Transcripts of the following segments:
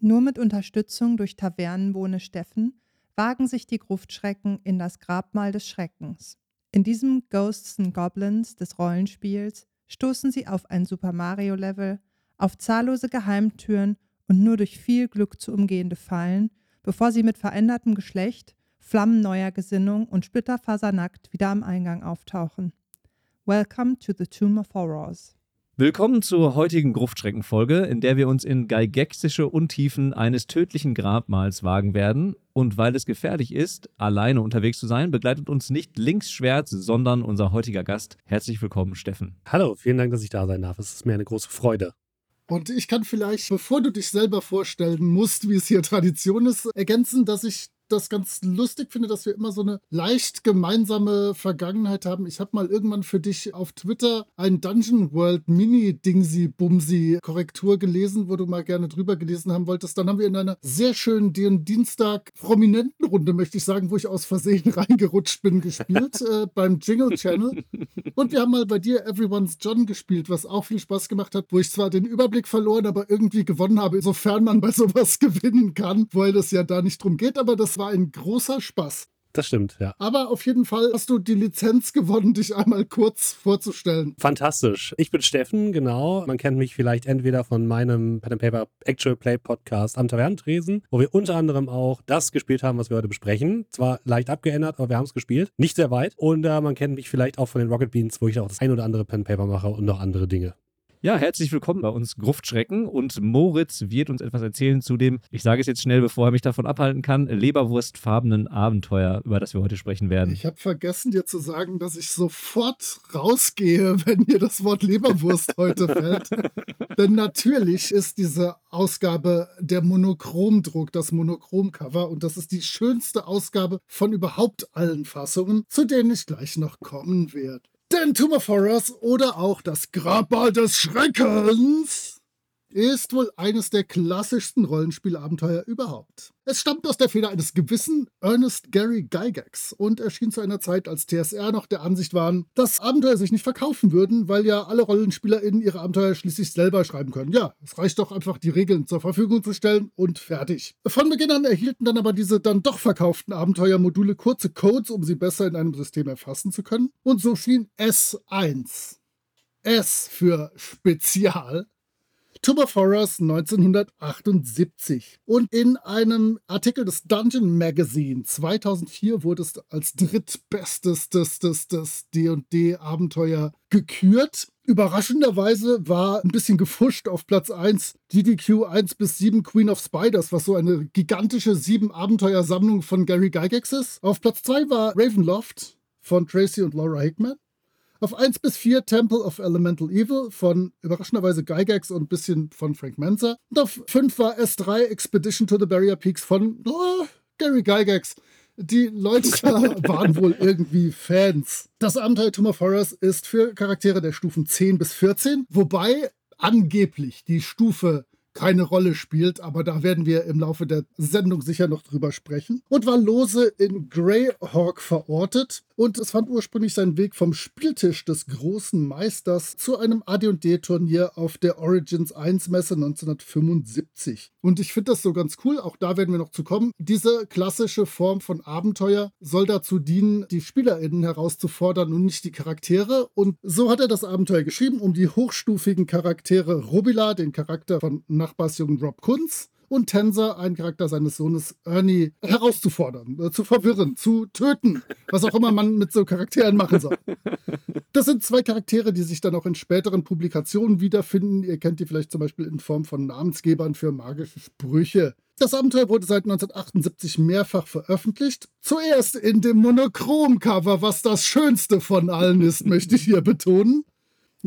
Nur mit Unterstützung durch Tavernenbohne Steffen wagen sich die Gruftschrecken in das Grabmal des Schreckens. In diesem Ghosts and Goblins des Rollenspiels stoßen sie auf ein Super Mario-Level, auf zahllose Geheimtüren und nur durch viel Glück zu umgehende Fallen, bevor sie mit verändertem Geschlecht, flammenneuer Gesinnung und splitterfasernackt wieder am Eingang auftauchen. Welcome to the Tomb of Horrors. Willkommen zur heutigen Gruftschreckenfolge, in der wir uns in geigexische Untiefen eines tödlichen Grabmals wagen werden. Und weil es gefährlich ist, alleine unterwegs zu sein, begleitet uns nicht Linksschwert, sondern unser heutiger Gast. Herzlich willkommen, Steffen. Hallo, vielen Dank, dass ich da sein darf. Es ist mir eine große Freude. Und ich kann vielleicht, bevor du dich selber vorstellen musst, wie es hier Tradition ist, ergänzen, dass ich das ganz lustig finde, dass wir immer so eine leicht gemeinsame Vergangenheit haben. Ich habe mal irgendwann für dich auf Twitter ein Dungeon World Mini Dingsy Bumsy Korrektur gelesen, wo du mal gerne drüber gelesen haben wolltest. Dann haben wir in einer sehr schönen Dienstag prominenten Runde, möchte ich sagen, wo ich aus Versehen reingerutscht bin, gespielt äh, beim Jingle Channel. Und wir haben mal bei dir Everyone's John gespielt, was auch viel Spaß gemacht hat, wo ich zwar den Überblick verloren, aber irgendwie gewonnen habe, sofern man bei sowas gewinnen kann, weil es ja da nicht drum geht. Aber das war ein großer Spaß. Das stimmt, ja. Aber auf jeden Fall hast du die Lizenz gewonnen, dich einmal kurz vorzustellen. Fantastisch. Ich bin Steffen, genau. Man kennt mich vielleicht entweder von meinem Pen and Paper Actual Play Podcast am Tavernentresen, wo wir unter anderem auch das gespielt haben, was wir heute besprechen. Zwar leicht abgeändert, aber wir haben es gespielt. Nicht sehr weit. Und äh, man kennt mich vielleicht auch von den Rocket Beans, wo ich auch das ein oder andere Pen and Paper mache und noch andere Dinge. Ja, herzlich willkommen bei uns Gruftschrecken und Moritz wird uns etwas erzählen zu dem, ich sage es jetzt schnell, bevor er mich davon abhalten kann, leberwurstfarbenen Abenteuer, über das wir heute sprechen werden. Ich habe vergessen dir zu sagen, dass ich sofort rausgehe, wenn mir das Wort Leberwurst heute fällt. Denn natürlich ist diese Ausgabe der Monochromdruck, das Monochromcover und das ist die schönste Ausgabe von überhaupt allen Fassungen, zu denen ich gleich noch kommen werde. Denn Tomb of Horrors oder auch das Grabmal des Schreckens ist wohl eines der klassischsten Rollenspielabenteuer überhaupt. Es stammt aus der Feder eines gewissen Ernest Gary Gygax und erschien zu einer Zeit, als TSR noch der Ansicht waren, dass Abenteuer sich nicht verkaufen würden, weil ja alle RollenspielerInnen ihre Abenteuer schließlich selber schreiben können. Ja, es reicht doch einfach, die Regeln zur Verfügung zu stellen und fertig. Von Beginn an erhielten dann aber diese dann doch verkauften Abenteuermodule kurze Codes, um sie besser in einem System erfassen zu können. Und so schien S1 S für Spezial Of Horrors 1978. Und in einem Artikel des Dungeon Magazine 2004 wurde es als drittbestes D&D-Abenteuer gekürt. Überraschenderweise war ein bisschen gefuscht auf Platz 1 DDQ 1 bis 7 Queen of Spiders, was so eine gigantische sieben Abenteuersammlung von Gary Gygax ist. Auf Platz 2 war Ravenloft von Tracy und Laura Hickman. Auf 1 bis 4 Temple of Elemental Evil von überraschenderweise Gygax und ein bisschen von Frank Manzer. Und auf 5 war S3 Expedition to the Barrier Peaks von oh, Gary Gygax. Die Leute waren wohl irgendwie Fans. Das Abenteuer Tomb of Horrors ist für Charaktere der Stufen 10 bis 14, wobei angeblich die Stufe keine Rolle spielt, aber da werden wir im Laufe der Sendung sicher noch drüber sprechen. Und war lose in Greyhawk verortet und es fand ursprünglich seinen Weg vom Spieltisch des großen Meisters zu einem AD&D-Turnier auf der Origins 1 Messe 1975. Und ich finde das so ganz cool, auch da werden wir noch zu kommen. Diese klassische Form von Abenteuer soll dazu dienen, die SpielerInnen herauszufordern und nicht die Charaktere. Und so hat er das Abenteuer geschrieben, um die hochstufigen Charaktere Robila, den Charakter von Nachbarsjungen Rob Kunz, und Tensor, einen Charakter seines Sohnes Ernie, herauszufordern, äh, zu verwirren, zu töten, was auch immer man mit so Charakteren machen soll. Das sind zwei Charaktere, die sich dann auch in späteren Publikationen wiederfinden. Ihr kennt die vielleicht zum Beispiel in Form von Namensgebern für magische Sprüche. Das Abenteuer wurde seit 1978 mehrfach veröffentlicht. Zuerst in dem Monochrom-Cover, was das schönste von allen ist, möchte ich hier betonen.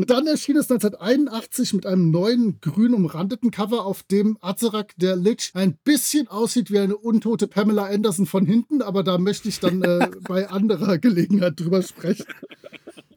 Dann erschien es 1981 mit einem neuen grün umrandeten Cover, auf dem Azerak der Lich ein bisschen aussieht wie eine untote Pamela Anderson von hinten, aber da möchte ich dann äh, bei anderer Gelegenheit drüber sprechen.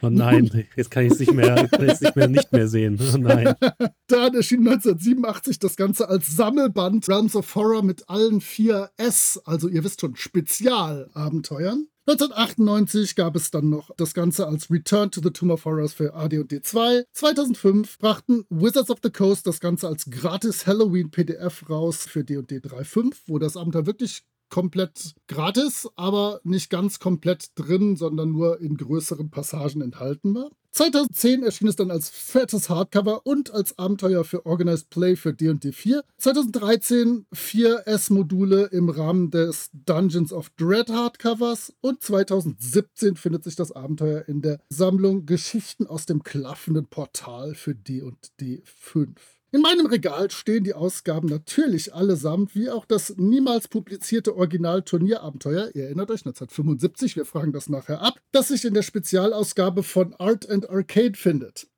Oh nein, jetzt kann ich es nicht mehr, nicht mehr, nicht mehr sehen. Oh nein. Dann erschien 1987 das Ganze als Sammelband Realms of Horror mit allen vier S, also ihr wisst schon, Spezialabenteuern. 1998 gab es dann noch das Ganze als Return to the Tomb of Horrors für AD&D 2. 2005 brachten Wizards of the Coast das Ganze als gratis Halloween PDF raus für D&D 3.5, wo das Abenteuer wirklich komplett gratis, aber nicht ganz komplett drin, sondern nur in größeren Passagen enthalten war. 2010 erschien es dann als fettes Hardcover und als Abenteuer für Organized Play für D&D 4. 2013 vier S-Module im Rahmen des Dungeons of Dread Hardcovers und 2017 findet sich das Abenteuer in der Sammlung Geschichten aus dem klaffenden Portal für D&D 5. In meinem Regal stehen die Ausgaben natürlich allesamt, wie auch das niemals publizierte Original-Turnierabenteuer, ihr erinnert euch, 1975, wir fragen das nachher ab, das sich in der Spezialausgabe von Art and Arcade findet.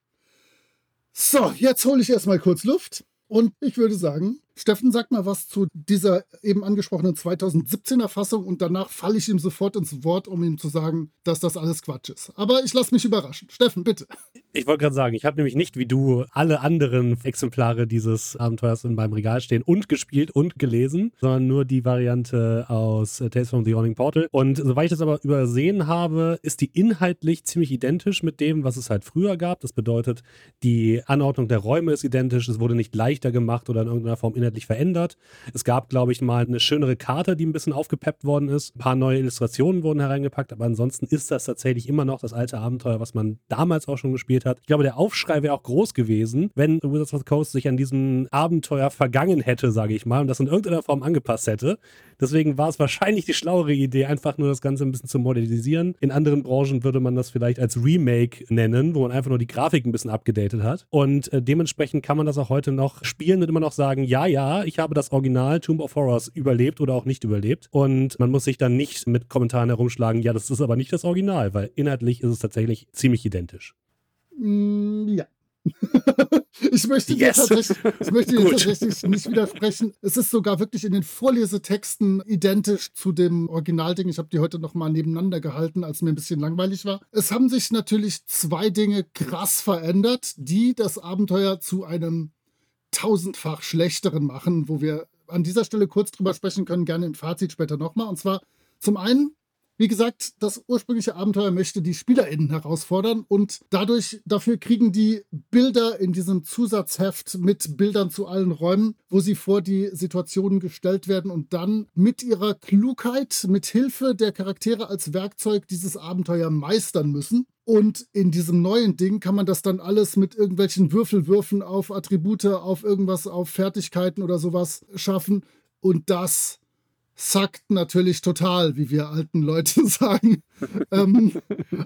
So, jetzt hole ich erstmal kurz Luft und ich würde sagen, Steffen, sag mal was zu dieser eben angesprochenen 2017er Fassung und danach falle ich ihm sofort ins Wort, um ihm zu sagen, dass das alles Quatsch ist. Aber ich lasse mich überraschen. Steffen, bitte. Ich wollte gerade sagen, ich habe nämlich nicht wie du alle anderen Exemplare dieses Abenteuers in meinem Regal stehen und gespielt und gelesen, sondern nur die Variante aus Tales from the Yawning Portal. Und soweit ich das aber übersehen habe, ist die inhaltlich ziemlich identisch mit dem, was es halt früher gab. Das bedeutet, die Anordnung der Räume ist identisch, es wurde nicht leichter gemacht oder in irgendeiner Form inhaltlich verändert. Es gab, glaube ich, mal eine schönere Karte, die ein bisschen aufgepeppt worden ist. Ein paar neue Illustrationen wurden hereingepackt, aber ansonsten ist das tatsächlich immer noch das alte Abenteuer, was man damals auch schon gespielt hat. Ich glaube, der Aufschrei wäre auch groß gewesen, wenn Wizards of the Coast sich an diesem Abenteuer vergangen hätte, sage ich mal, und das in irgendeiner Form angepasst hätte. Deswegen war es wahrscheinlich die schlauere Idee, einfach nur das Ganze ein bisschen zu modernisieren. In anderen Branchen würde man das vielleicht als Remake nennen, wo man einfach nur die Grafik ein bisschen abgedatet hat. Und äh, dementsprechend kann man das auch heute noch spielen und immer noch sagen, ja, ja, ich habe das Original Tomb of Horrors überlebt oder auch nicht überlebt. Und man muss sich dann nicht mit Kommentaren herumschlagen, ja, das ist aber nicht das Original, weil inhaltlich ist es tatsächlich ziemlich identisch. Mm, ja. ich möchte dir Yes. tatsächlich, ich möchte dir tatsächlich nicht widersprechen. Es ist sogar wirklich in den Vorlesetexten identisch zu dem Originalding. Ich habe die heute noch mal nebeneinander gehalten, als mir ein bisschen langweilig war. Es haben sich natürlich zwei Dinge krass verändert, die das Abenteuer zu einem tausendfach schlechteren machen, wo wir an dieser Stelle kurz drüber sprechen können, gerne im Fazit später nochmal. Und zwar zum einen wie gesagt, das ursprüngliche Abenteuer möchte die SpielerInnen herausfordern und dadurch, dafür kriegen die Bilder in diesem Zusatzheft mit Bildern zu allen Räumen, wo sie vor die Situationen gestellt werden und dann mit ihrer Klugheit, mit Hilfe der Charaktere als Werkzeug dieses Abenteuer meistern müssen. Und in diesem neuen Ding kann man das dann alles mit irgendwelchen Würfelwürfen auf Attribute, auf irgendwas, auf Fertigkeiten oder sowas schaffen. Und das sackt natürlich total, wie wir alten Leute sagen. ähm,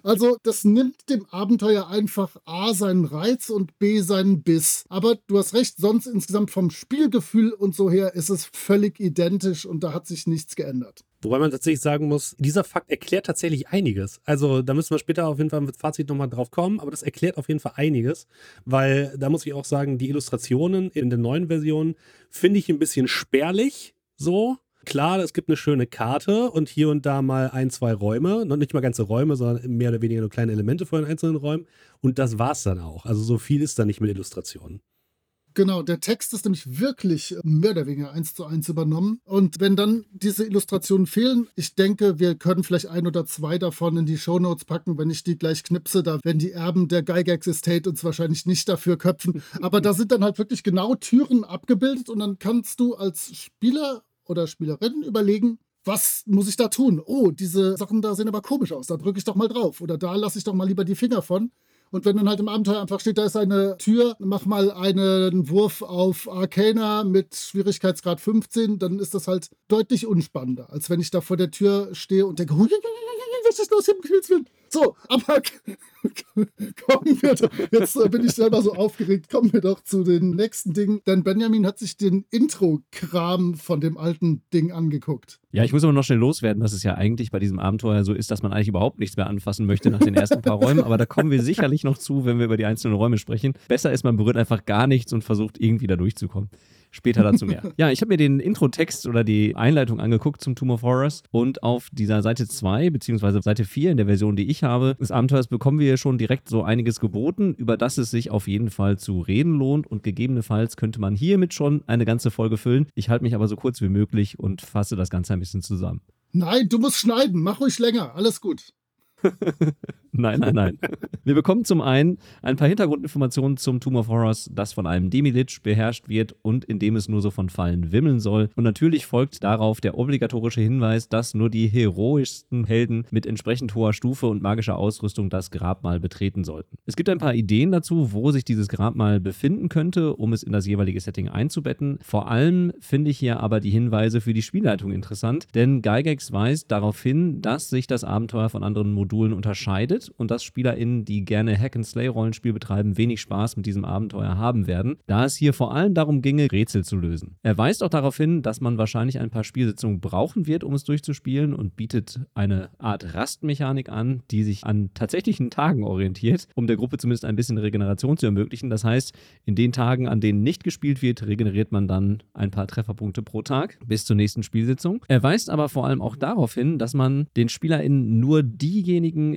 also das nimmt dem Abenteuer einfach A seinen Reiz und B seinen Biss. Aber du hast recht, sonst insgesamt vom Spielgefühl und so her ist es völlig identisch und da hat sich nichts geändert. Wobei man tatsächlich sagen muss, dieser Fakt erklärt tatsächlich einiges. Also da müssen wir später auf jeden Fall mit Fazit nochmal drauf kommen, aber das erklärt auf jeden Fall einiges, weil da muss ich auch sagen, die Illustrationen in der neuen Version finde ich ein bisschen spärlich so. Klar, es gibt eine schöne Karte und hier und da mal ein, zwei Räume. Nicht mal ganze Räume, sondern mehr oder weniger nur kleine Elemente von den einzelnen Räumen. Und das war's dann auch. Also so viel ist da nicht mit Illustrationen. Genau, der Text ist nämlich wirklich mehr oder weniger eins zu eins übernommen. Und wenn dann diese Illustrationen fehlen, ich denke, wir können vielleicht ein oder zwei davon in die Shownotes packen, wenn ich die gleich knipse. Da werden die Erben der Gygax Estate uns wahrscheinlich nicht dafür köpfen. Aber da sind dann halt wirklich genau Türen abgebildet und dann kannst du als Spieler oder Spielerin überlegen, was muss ich da tun? Oh, diese Sachen da sehen aber komisch aus. Da drücke ich doch mal drauf. Oder da lasse ich doch mal lieber die Finger von. Und wenn dann halt im Abenteuer einfach steht, da ist eine Tür, mach mal einen Wurf auf Arcana mit Schwierigkeitsgrad 15, dann ist das halt deutlich unspannender, als wenn ich da vor der Tür stehe und denke, richtig los, Himmels Willen. So, aber kommen wir doch, jetzt äh, bin ich selber so aufgeregt, kommen wir doch zu den nächsten Dingen. Denn Benjamin hat sich den Intro-Kram von dem alten Ding angeguckt. Ja, ich muss aber noch schnell loswerden, dass es ja eigentlich bei diesem Abenteuer so ist, dass man eigentlich überhaupt nichts mehr anfassen möchte nach den ersten paar Räumen. Aber da kommen wir sicherlich noch zu, wenn wir über die einzelnen Räume sprechen. Besser ist, man berührt einfach gar nichts und versucht irgendwie da durchzukommen. Später dazu mehr. ja, ich habe mir den Intro-Text oder die Einleitung angeguckt zum Tomb of Horrors und auf dieser Seite 2 beziehungsweise Seite 4 in der Version, die ich habe, des Abenteuers bekommen wir schon direkt so einiges geboten, über das es sich auf jeden Fall zu reden lohnt und gegebenenfalls könnte man hiermit schon eine ganze Folge füllen. Ich halte mich aber so kurz wie möglich und fasse das Ganze ein bisschen zusammen. Nein, du musst schneiden. Mach ruhig länger. Alles gut. nein, nein, nein. Wir bekommen zum einen ein paar Hintergrundinformationen zum Tomb of Horrors, das von einem Demilich beherrscht wird und in dem es nur so von Fallen wimmeln soll. Und natürlich folgt darauf der obligatorische Hinweis, dass nur die heroischsten Helden mit entsprechend hoher Stufe und magischer Ausrüstung das Grabmal betreten sollten. Es gibt ein paar Ideen dazu, wo sich dieses Grabmal befinden könnte, um es in das jeweilige Setting einzubetten. Vor allem finde ich hier aber die Hinweise für die Spielleitung interessant, denn Gygax weist darauf hin, dass sich das Abenteuer von anderen Modulen Modulen unterscheidet und dass SpielerInnen, die gerne Hack-and-Slay-Rollenspiel betreiben, wenig Spaß mit diesem Abenteuer haben werden, da es hier vor allem darum ginge, Rätsel zu lösen. Er weist auch darauf hin, dass man wahrscheinlich ein paar Spielsitzungen brauchen wird, um es durchzuspielen und bietet eine Art Rastmechanik an, die sich an tatsächlichen Tagen orientiert, um der Gruppe zumindest ein bisschen Regeneration zu ermöglichen. Das heißt, in den Tagen, an denen nicht gespielt wird, regeneriert man dann ein paar Trefferpunkte pro Tag bis zur nächsten Spielsitzung. Er weist aber vor allem auch darauf hin, dass man den SpielerInnen nur diejenigen diejenigen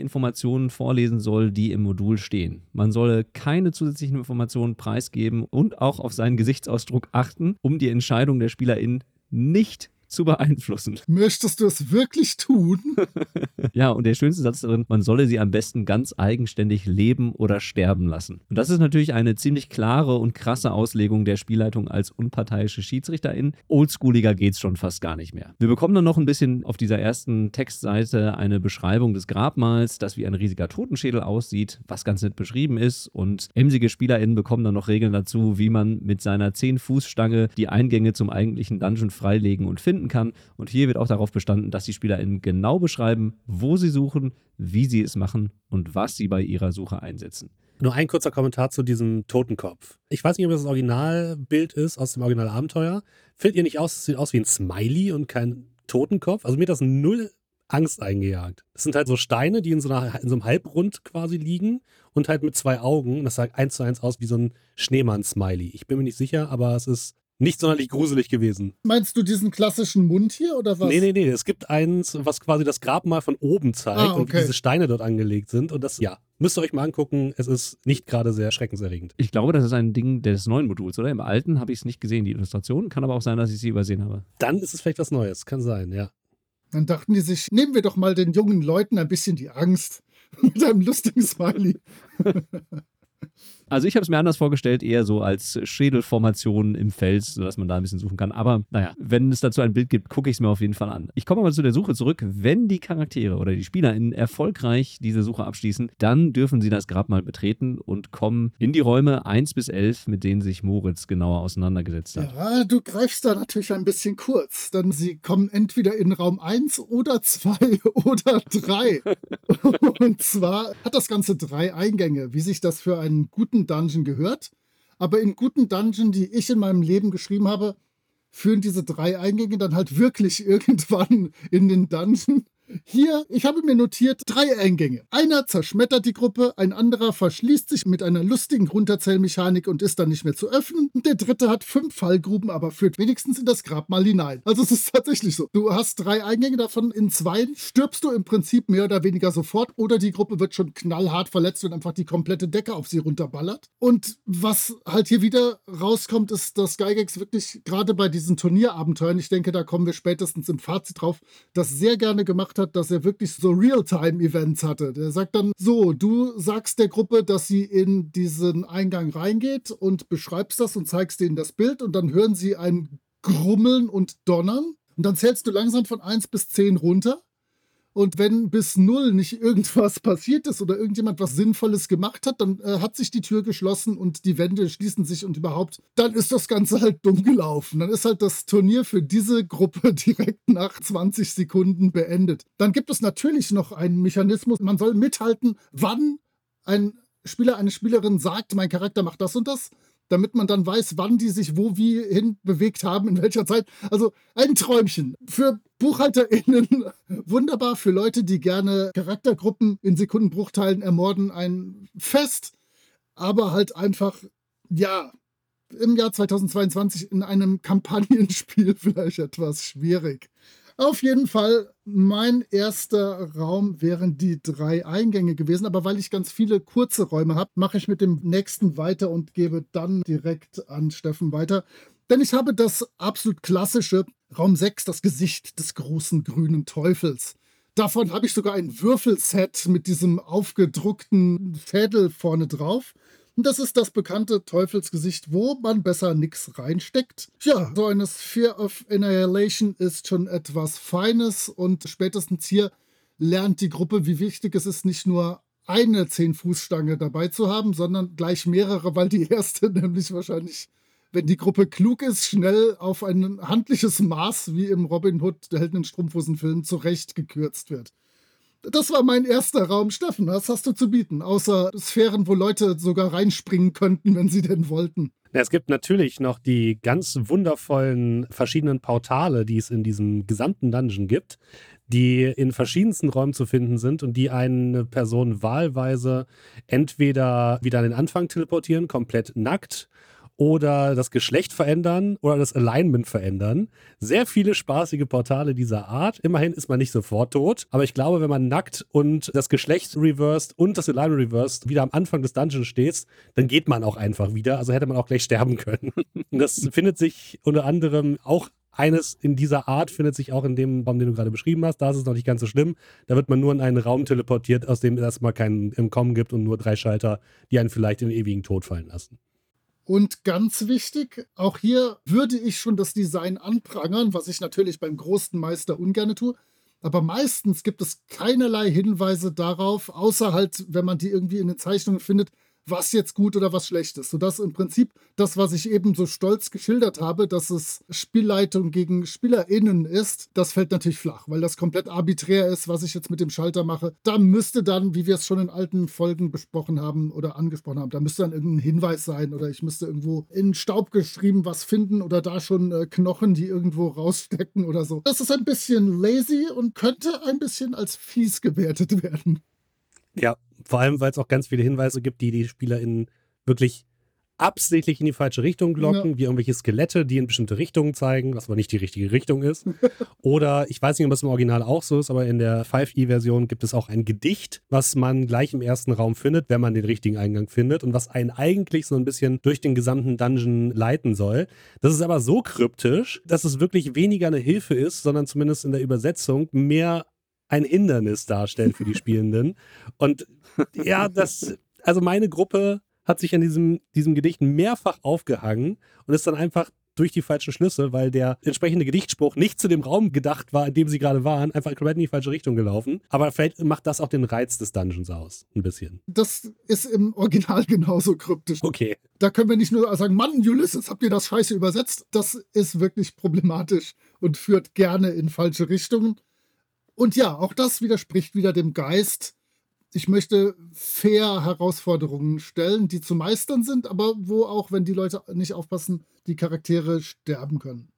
Informationen vorlesen soll, die im Modul stehen. Man solle keine zusätzlichen Informationen preisgeben und auch auf seinen Gesichtsausdruck achten, um die Entscheidung der SpielerInnen nicht zu beeinflussen. Möchtest du es wirklich tun? ja, und der schönste Satz darin, man solle sie am besten ganz eigenständig leben oder sterben lassen. Und das ist natürlich eine ziemlich klare und krasse Auslegung der Spielleitung als unparteiische Schiedsrichterin. Oldschooliger geht's schon fast gar nicht mehr. Wir bekommen dann noch ein bisschen auf dieser ersten Textseite eine Beschreibung des Grabmals, das wie ein riesiger Totenschädel aussieht, was ganz nett beschrieben ist. Und emsige SpielerInnen bekommen dann noch Regeln dazu, wie man mit seiner 10-Fuß-Stange die Eingänge zum eigentlichen Dungeon freilegen und finden finden kann. Und hier wird auch darauf bestanden, dass die SpielerInnen genau beschreiben, wo sie suchen, wie sie es machen und was sie bei ihrer Suche einsetzen. Nur ein kurzer Kommentar zu diesem Totenkopf. Ich weiß nicht, ob das das Originalbild ist aus dem Originalabenteuer. Findet ihr nicht aus, es sieht aus wie ein Smiley und kein Totenkopf? Also mir hat das null Angst eingejagt. Das sind halt so Steine, die in so, einer, in so einem Halbrund quasi liegen und halt mit zwei Augen. Das sah eins zu eins aus wie so ein Schneemann-Smiley. Ich bin mir nicht sicher, aber es ist nicht sonderlich gruselig gewesen. Meinst du diesen klassischen Mund hier oder was? Nee, nee, nee. Es gibt eins, was quasi das Grabmal von oben zeigt ah, okay. und diese Steine dort angelegt sind. Und das, ja, müsst ihr euch mal angucken. Es ist nicht gerade sehr schreckenserregend. Ich glaube, das ist ein Ding des neuen Moduls, oder? Im alten habe ich es nicht gesehen, die Illustration. Kann aber auch sein, dass ich sie übersehen habe. Dann ist es vielleicht was Neues. Kann sein, ja. Dann dachten die sich, nehmen wir doch mal den jungen Leuten ein bisschen die Angst mit einem lustigen Smiley. Also ich habe es mir anders vorgestellt, eher so als Schädelformation im Fels, sodass man da ein bisschen suchen kann. Aber naja, wenn es dazu ein Bild gibt, gucke ich es mir auf jeden Fall an. Ich komme aber zu der Suche zurück. Wenn die Charaktere oder die SpielerInnen erfolgreich diese Suche abschließen, dann dürfen sie das Grabmal betreten und kommen in die Räume 1 bis 11, mit denen sich Moritz genauer auseinandergesetzt hat. Ja, du greifst da natürlich ein bisschen kurz, denn sie kommen entweder in Raum 1 oder 2 oder 3. und zwar hat das Ganze drei Eingänge, wie sich das für einen guten Dungeon gehört. Aber in guten Dungeon, die ich in meinem Leben geschrieben habe, führen diese drei Eingänge dann halt wirklich irgendwann in den Dungeon. Hier, ich habe mir notiert, drei Eingänge. Einer zerschmettert die Gruppe, ein anderer verschließt sich mit einer lustigen Runterzählmechanik und ist dann nicht mehr zu öffnen. Und der dritte hat fünf Fallgruben, aber führt wenigstens in das Grabmal hinein. Also es ist tatsächlich so. Du hast drei Eingänge, davon in zwei stirbst du im Prinzip mehr oder weniger sofort oder die Gruppe wird schon knallhart verletzt und einfach die komplette Decke auf sie runterballert. Und was halt hier wieder rauskommt, ist, dass Gygax wirklich gerade bei diesen Turnierabenteuern, ich denke, da kommen wir spätestens im Fazit drauf, das sehr gerne gemacht hat, hat, dass er wirklich so Realtime-Events hatte. Der sagt dann so, du sagst der Gruppe, dass sie in diesen Eingang reingeht und beschreibst das und zeigst denen das Bild und dann hören sie ein Grummeln und Donnern und dann zählst du langsam von 1 bis 10 runter Und wenn bis null nicht irgendwas passiert ist oder irgendjemand was Sinnvolles gemacht hat, dann äh, hat sich die Tür geschlossen und die Wände schließen sich und überhaupt, dann ist das Ganze halt dumm gelaufen. Dann ist halt das Turnier für diese Gruppe direkt nach 20 Sekunden beendet. Dann gibt es natürlich noch einen Mechanismus. Man soll mithalten, wann ein Spieler, eine Spielerin sagt, mein Charakter macht das und das damit man dann weiß, wann die sich wo wie hin bewegt haben, in welcher Zeit. Also ein Träumchen. Für BuchhalterInnen wunderbar, für Leute, die gerne Charaktergruppen in Sekundenbruchteilen ermorden, ein Fest, aber halt einfach, ja, im Jahr 2022 in einem Kampagnenspiel vielleicht etwas schwierig. Auf jeden Fall, mein erster Raum wären die drei Eingänge gewesen. Aber weil ich ganz viele kurze Räume habe, mache ich mit dem nächsten weiter und gebe dann direkt an Steffen weiter. Denn ich habe das absolut klassische Raum 6, das Gesicht des großen grünen Teufels. Davon habe ich sogar ein Würfelset mit diesem aufgedruckten Fädel vorne drauf. Und das ist das bekannte Teufelsgesicht, wo man besser nichts reinsteckt. Ja, so eine Sphere of Annihilation ist schon etwas Feines und spätestens hier lernt die Gruppe, wie wichtig es ist, nicht nur eine 10-Fuß-Stange dabei zu haben, sondern gleich mehrere, weil die erste nämlich wahrscheinlich, wenn die Gruppe klug ist, schnell auf ein handliches Maß, wie im Robin Hood, der Helden in Strumpfhosen-Film, zurechtgekürzt wird. Das war mein erster Raum. Steffen, was hast du zu bieten? Außer Sphären, wo Leute sogar reinspringen könnten, wenn sie denn wollten. Es gibt natürlich noch die ganz wundervollen verschiedenen Portale, die es in diesem gesamten Dungeon gibt, die in verschiedensten Räumen zu finden sind und die eine Person wahlweise entweder wieder an den Anfang teleportieren, komplett nackt, oder das Geschlecht verändern oder das Alignment verändern. Sehr viele spaßige Portale dieser Art. Immerhin ist man nicht sofort tot, aber ich glaube, wenn man nackt und das Geschlecht reversed und das Alignment reversed wieder am Anfang des Dungeons steht, dann geht man auch einfach wieder. Also hätte man auch gleich sterben können. das findet sich unter anderem auch eines in dieser Art findet sich auch in dem Raum, den du gerade beschrieben hast. Da ist es noch nicht ganz so schlimm. Da wird man nur in einen Raum teleportiert, aus dem es erstmal keinen Entkommen gibt und nur drei Schalter, die einen vielleicht in den ewigen Tod fallen lassen. Und ganz wichtig, auch hier würde ich schon das Design anprangern, was ich natürlich beim großen Meister ungern tue. Aber meistens gibt es keinerlei Hinweise darauf, außer halt, wenn man die irgendwie in den Zeichnungen findet, was jetzt gut oder was schlecht ist. Sodass im Prinzip das, was ich eben so stolz geschildert habe, dass es Spielleitung gegen SpielerInnen ist, das fällt natürlich flach, weil das komplett arbiträr ist, was ich jetzt mit dem Schalter mache. Da müsste dann, wie wir es schon in alten Folgen besprochen haben oder angesprochen haben, da müsste dann irgendein Hinweis sein oder ich müsste irgendwo in Staub geschrieben was finden oder da schon äh, Knochen, die irgendwo rausstecken oder so. Das ist ein bisschen lazy und könnte ein bisschen als fies gewertet werden. Ja, vor allem, weil es auch ganz viele Hinweise gibt, die die SpielerInnen wirklich absichtlich in die falsche Richtung locken, ja. wie irgendwelche Skelette, die in bestimmte Richtungen zeigen, was aber nicht die richtige Richtung ist. Oder ich weiß nicht, ob es im Original auch so ist, aber in der 5e-Version gibt es auch ein Gedicht, was man gleich im ersten Raum findet, wenn man den richtigen Eingang findet und was einen eigentlich so ein bisschen durch den gesamten Dungeon leiten soll. Das ist aber so kryptisch, dass es wirklich weniger eine Hilfe ist, sondern zumindest in der Übersetzung mehr ein Hindernis darstellt für die Spielenden. Und ja, das, also meine Gruppe hat sich an diesem, diesem Gedicht mehrfach aufgehangen und ist dann einfach durch die falschen Schlüsse, weil der entsprechende Gedichtspruch nicht zu dem Raum gedacht war, in dem sie gerade waren, einfach komplett in die falsche Richtung gelaufen. Aber vielleicht macht das auch den Reiz des Dungeons aus, ein bisschen. Das ist im Original genauso kryptisch. Okay. Da können wir nicht nur sagen, Mann, Ulysses, habt ihr das scheiße übersetzt? Das ist wirklich problematisch und führt gerne in falsche Richtungen. Und ja, auch das widerspricht wieder dem Geist. Ich möchte fair Herausforderungen stellen, die zu meistern sind, aber wo auch, wenn die Leute nicht aufpassen, die Charaktere sterben können.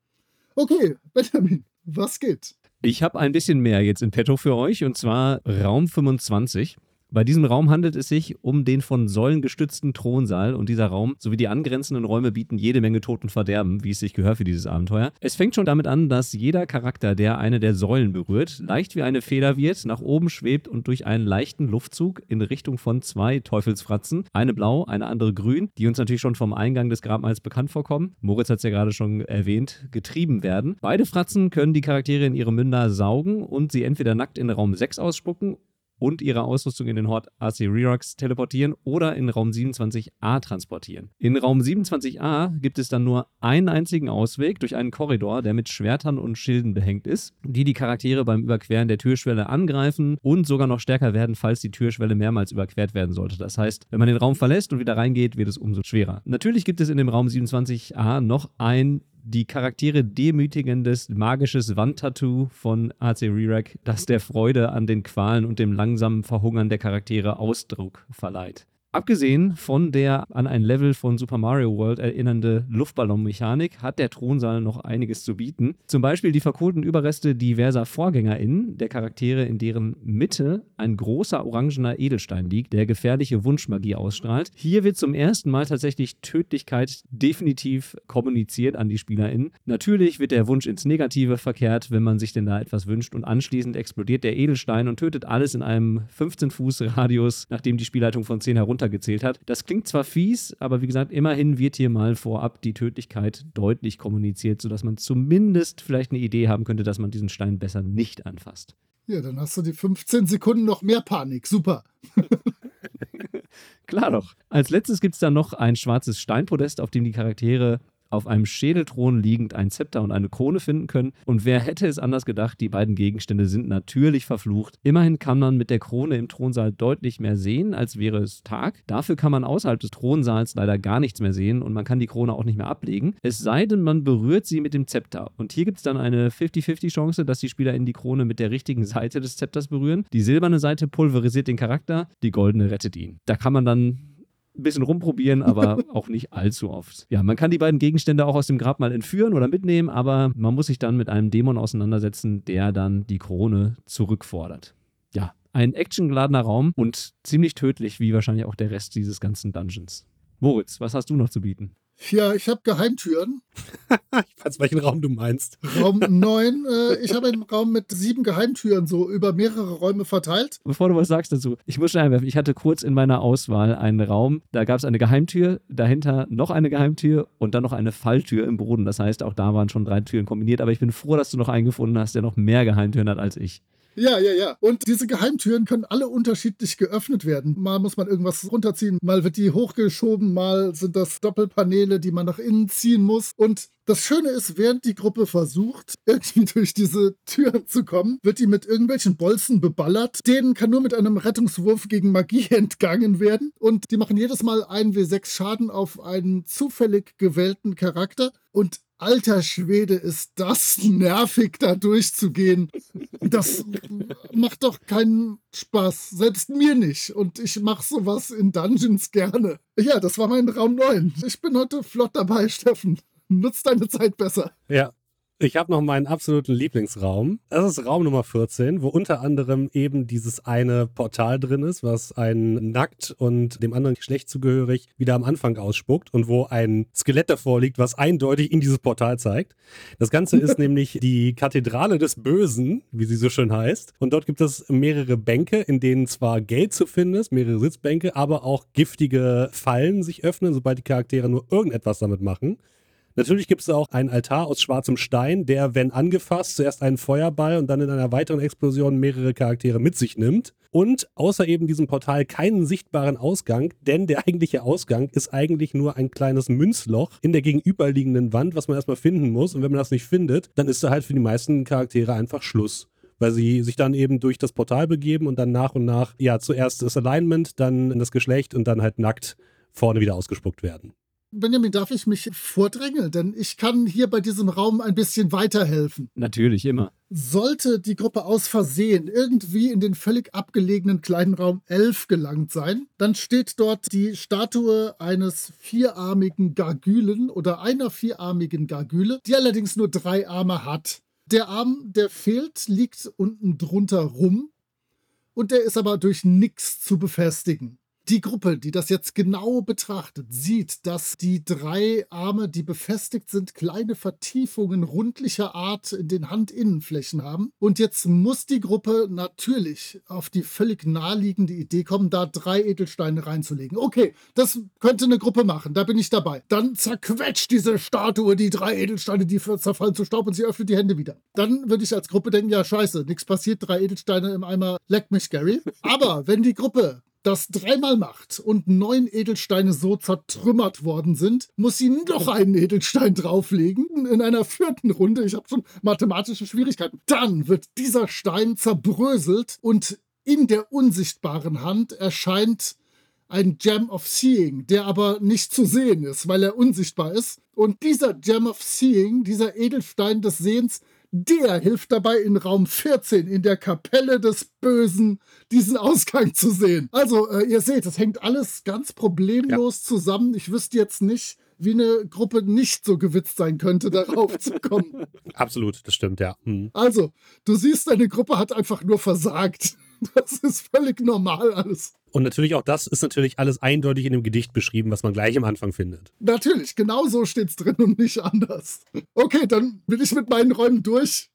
Okay, Benjamin, was geht? Ich habe ein bisschen mehr jetzt in petto für euch und zwar Raum 25. Bei diesem Raum handelt es sich um den von Säulen gestützten Thronsaal und dieser Raum sowie die angrenzenden Räume bieten jede Menge Tod und Verderben, wie es sich gehört für dieses Abenteuer. Es fängt schon damit an, dass jeder Charakter, der eine der Säulen berührt, leicht wie eine Feder wird, nach oben schwebt und durch einen leichten Luftzug in Richtung von zwei Teufelsfratzen, eine blau, eine andere grün, die uns natürlich schon vom Eingang des Grabmals bekannt vorkommen. Moritz hat es ja gerade schon erwähnt, getrieben werden. Beide Fratzen können die Charaktere in ihre Münder saugen und sie entweder nackt in Raum 6 ausspucken und ihre Ausrüstung in den Hort AC Rerox teleportieren oder in Raum 27a transportieren. In Raum 27a gibt es dann nur einen einzigen Ausweg durch einen Korridor, der mit Schwertern und Schilden behängt ist, die die Charaktere beim Überqueren der Türschwelle angreifen und sogar noch stärker werden, falls die Türschwelle mehrmals überquert werden sollte. Das heißt, wenn man den Raum verlässt und wieder reingeht, wird es umso schwerer. Natürlich gibt es in dem Raum 27a noch ein die Charaktere demütigendes magisches Wandtattoo von AC Rerack, das der Freude an den Qualen und dem langsamen Verhungern der Charaktere Ausdruck verleiht. Abgesehen von der an ein Level von Super Mario World erinnernde Luftballonmechanik hat der Thronsaal noch einiges zu bieten. Zum Beispiel die verkohlten Überreste diverser VorgängerInnen der Charaktere, in deren Mitte ein großer orangener Edelstein liegt, der gefährliche Wunschmagie ausstrahlt. Hier wird zum ersten Mal tatsächlich Tödlichkeit definitiv kommuniziert an die SpielerInnen. Natürlich wird der Wunsch ins Negative verkehrt, wenn man sich denn da etwas wünscht und anschließend explodiert der Edelstein und tötet alles in einem 15 Fuß Radius, nachdem die Spielleitung von 10 herunter runtergezählt hat. Das klingt zwar fies, aber wie gesagt, immerhin wird hier mal vorab die Tödlichkeit deutlich kommuniziert, sodass man zumindest vielleicht eine Idee haben könnte, dass man diesen Stein besser nicht anfasst. Ja, dann hast du die 15 Sekunden noch mehr Panik. Super. Klar doch. Als letztes gibt es dann noch ein schwarzes Steinpodest, auf dem die Charaktere auf einem Schädelthron liegend ein Zepter und eine Krone finden können. Und wer hätte es anders gedacht, die beiden Gegenstände sind natürlich verflucht. Immerhin kann man mit der Krone im Thronsaal deutlich mehr sehen, als wäre es Tag. Dafür kann man außerhalb des Thronsaals leider gar nichts mehr sehen und man kann die Krone auch nicht mehr ablegen. Es sei denn, man berührt sie mit dem Zepter. Und hier gibt es dann eine 50-50 Chance, dass die Spieler in die Krone mit der richtigen Seite des Zepters berühren. Die silberne Seite pulverisiert den Charakter, die goldene rettet ihn. Da kann man dann ein bisschen rumprobieren, aber auch nicht allzu oft. Ja, man kann die beiden Gegenstände auch aus dem Grab mal entführen oder mitnehmen, aber man muss sich dann mit einem Dämon auseinandersetzen, der dann die Krone zurückfordert. Ja, ein actiongeladener Raum und ziemlich tödlich, wie wahrscheinlich auch der Rest dieses ganzen Dungeons. Moritz, was hast du noch zu bieten? Ja, ich habe Geheimtüren. ich weiß, welchen Raum du meinst. Raum 9. Äh, ich habe einen Raum mit sieben Geheimtüren so über mehrere Räume verteilt. Bevor du was sagst dazu, ich muss schon einwerfen, ich hatte kurz in meiner Auswahl einen Raum, da gab es eine Geheimtür, dahinter noch eine Geheimtür und dann noch eine Falltür im Boden. Das heißt, auch da waren schon drei Türen kombiniert, aber ich bin froh, dass du noch einen gefunden hast, der noch mehr Geheimtüren hat als ich. Ja, ja, ja. Und diese Geheimtüren können alle unterschiedlich geöffnet werden. Mal muss man irgendwas runterziehen, mal wird die hochgeschoben, mal sind das Doppelpaneele, die man nach innen ziehen muss. Und das Schöne ist, während die Gruppe versucht, irgendwie durch diese Türen zu kommen, wird die mit irgendwelchen Bolzen beballert. Denen kann nur mit einem Rettungswurf gegen Magie entgangen werden. Und die machen jedes Mal einen W6 Schaden auf einen zufällig gewählten Charakter. Und Alter Schwede, ist das nervig, da durchzugehen. Das macht doch keinen Spaß. Selbst mir nicht. Und ich mache sowas in Dungeons gerne. Ja, das war mein Raum 9. Ich bin heute flott dabei, Steffen. Nutz deine Zeit besser. Ja, ich habe noch meinen absoluten Lieblingsraum. Das ist Raum Nummer 14, wo unter anderem eben dieses eine Portal drin ist, was einen nackt und dem anderen Geschlecht zugehörig wieder am Anfang ausspuckt und wo ein Skelett davor liegt, was eindeutig in dieses Portal zeigt. Das Ganze ist nämlich die Kathedrale des Bösen, wie sie so schön heißt. Und dort gibt es mehrere Bänke, in denen zwar Geld zu finden ist, mehrere Sitzbänke, aber auch giftige Fallen sich öffnen, sobald die Charaktere nur irgendetwas damit machen. Natürlich gibt es auch einen Altar aus schwarzem Stein, der, wenn angefasst, zuerst einen Feuerball und dann in einer weiteren Explosion mehrere Charaktere mit sich nimmt. Und außer eben diesem Portal keinen sichtbaren Ausgang, denn der eigentliche Ausgang ist eigentlich nur ein kleines Münzloch in der gegenüberliegenden Wand, was man erstmal finden muss. Und wenn man das nicht findet, dann ist da halt für die meisten Charaktere einfach Schluss weil sie sich dann eben durch das Portal begeben und dann nach und nach, ja, zuerst das Alignment, dann das Geschlecht und dann halt nackt vorne wieder ausgespuckt werden. Benjamin, darf ich mich vordrängeln? Denn ich kann hier bei diesem Raum ein bisschen weiterhelfen. Natürlich, immer. Sollte die Gruppe aus Versehen irgendwie in den völlig abgelegenen kleinen Raum 11 gelangt sein, dann steht dort die Statue eines vierarmigen Gargülen oder einer vierarmigen Gargüle, die allerdings nur drei Arme hat. Der Arm, der fehlt, liegt unten drunter rum und der ist aber durch nichts zu befestigen. Die Gruppe, die das jetzt genau betrachtet, sieht, dass die drei Arme, die befestigt sind, kleine Vertiefungen rundlicher Art in den Handinnenflächen haben. Und jetzt muss die Gruppe natürlich auf die völlig naheliegende Idee kommen, da drei Edelsteine reinzulegen. Okay, das könnte eine Gruppe machen, da bin ich dabei. Dann zerquetscht diese Statue die drei Edelsteine, die zerfallen zu Staub und sie öffnet die Hände wieder. Dann würde ich als Gruppe denken, ja scheiße, nichts passiert, drei Edelsteine im Eimer, leck mich Gary. Aber wenn die Gruppe das dreimal macht und neun Edelsteine so zertrümmert worden sind, muss sie noch einen Edelstein drauflegen in einer vierten Runde. Ich habe schon mathematische Schwierigkeiten. Dann wird dieser Stein zerbröselt und in der unsichtbaren Hand erscheint ein Gem of Seeing, der aber nicht zu sehen ist, weil er unsichtbar ist. Und dieser Gem of Seeing, dieser Edelstein des Sehens, der hilft dabei, in Raum 14 in der Kapelle des Bösen diesen Ausgang zu sehen. Also, äh, ihr seht, es hängt alles ganz problemlos ja. zusammen. Ich wüsste jetzt nicht, wie eine Gruppe nicht so gewitzt sein könnte, darauf zu kommen. Absolut, das stimmt, ja. Hm. Also, du siehst, deine Gruppe hat einfach nur versagt. Das ist völlig normal alles. Und natürlich auch das ist natürlich alles eindeutig in dem Gedicht beschrieben, was man gleich am Anfang findet. Natürlich, genau so steht es drin und nicht anders. Okay, dann bin ich mit meinen Räumen durch.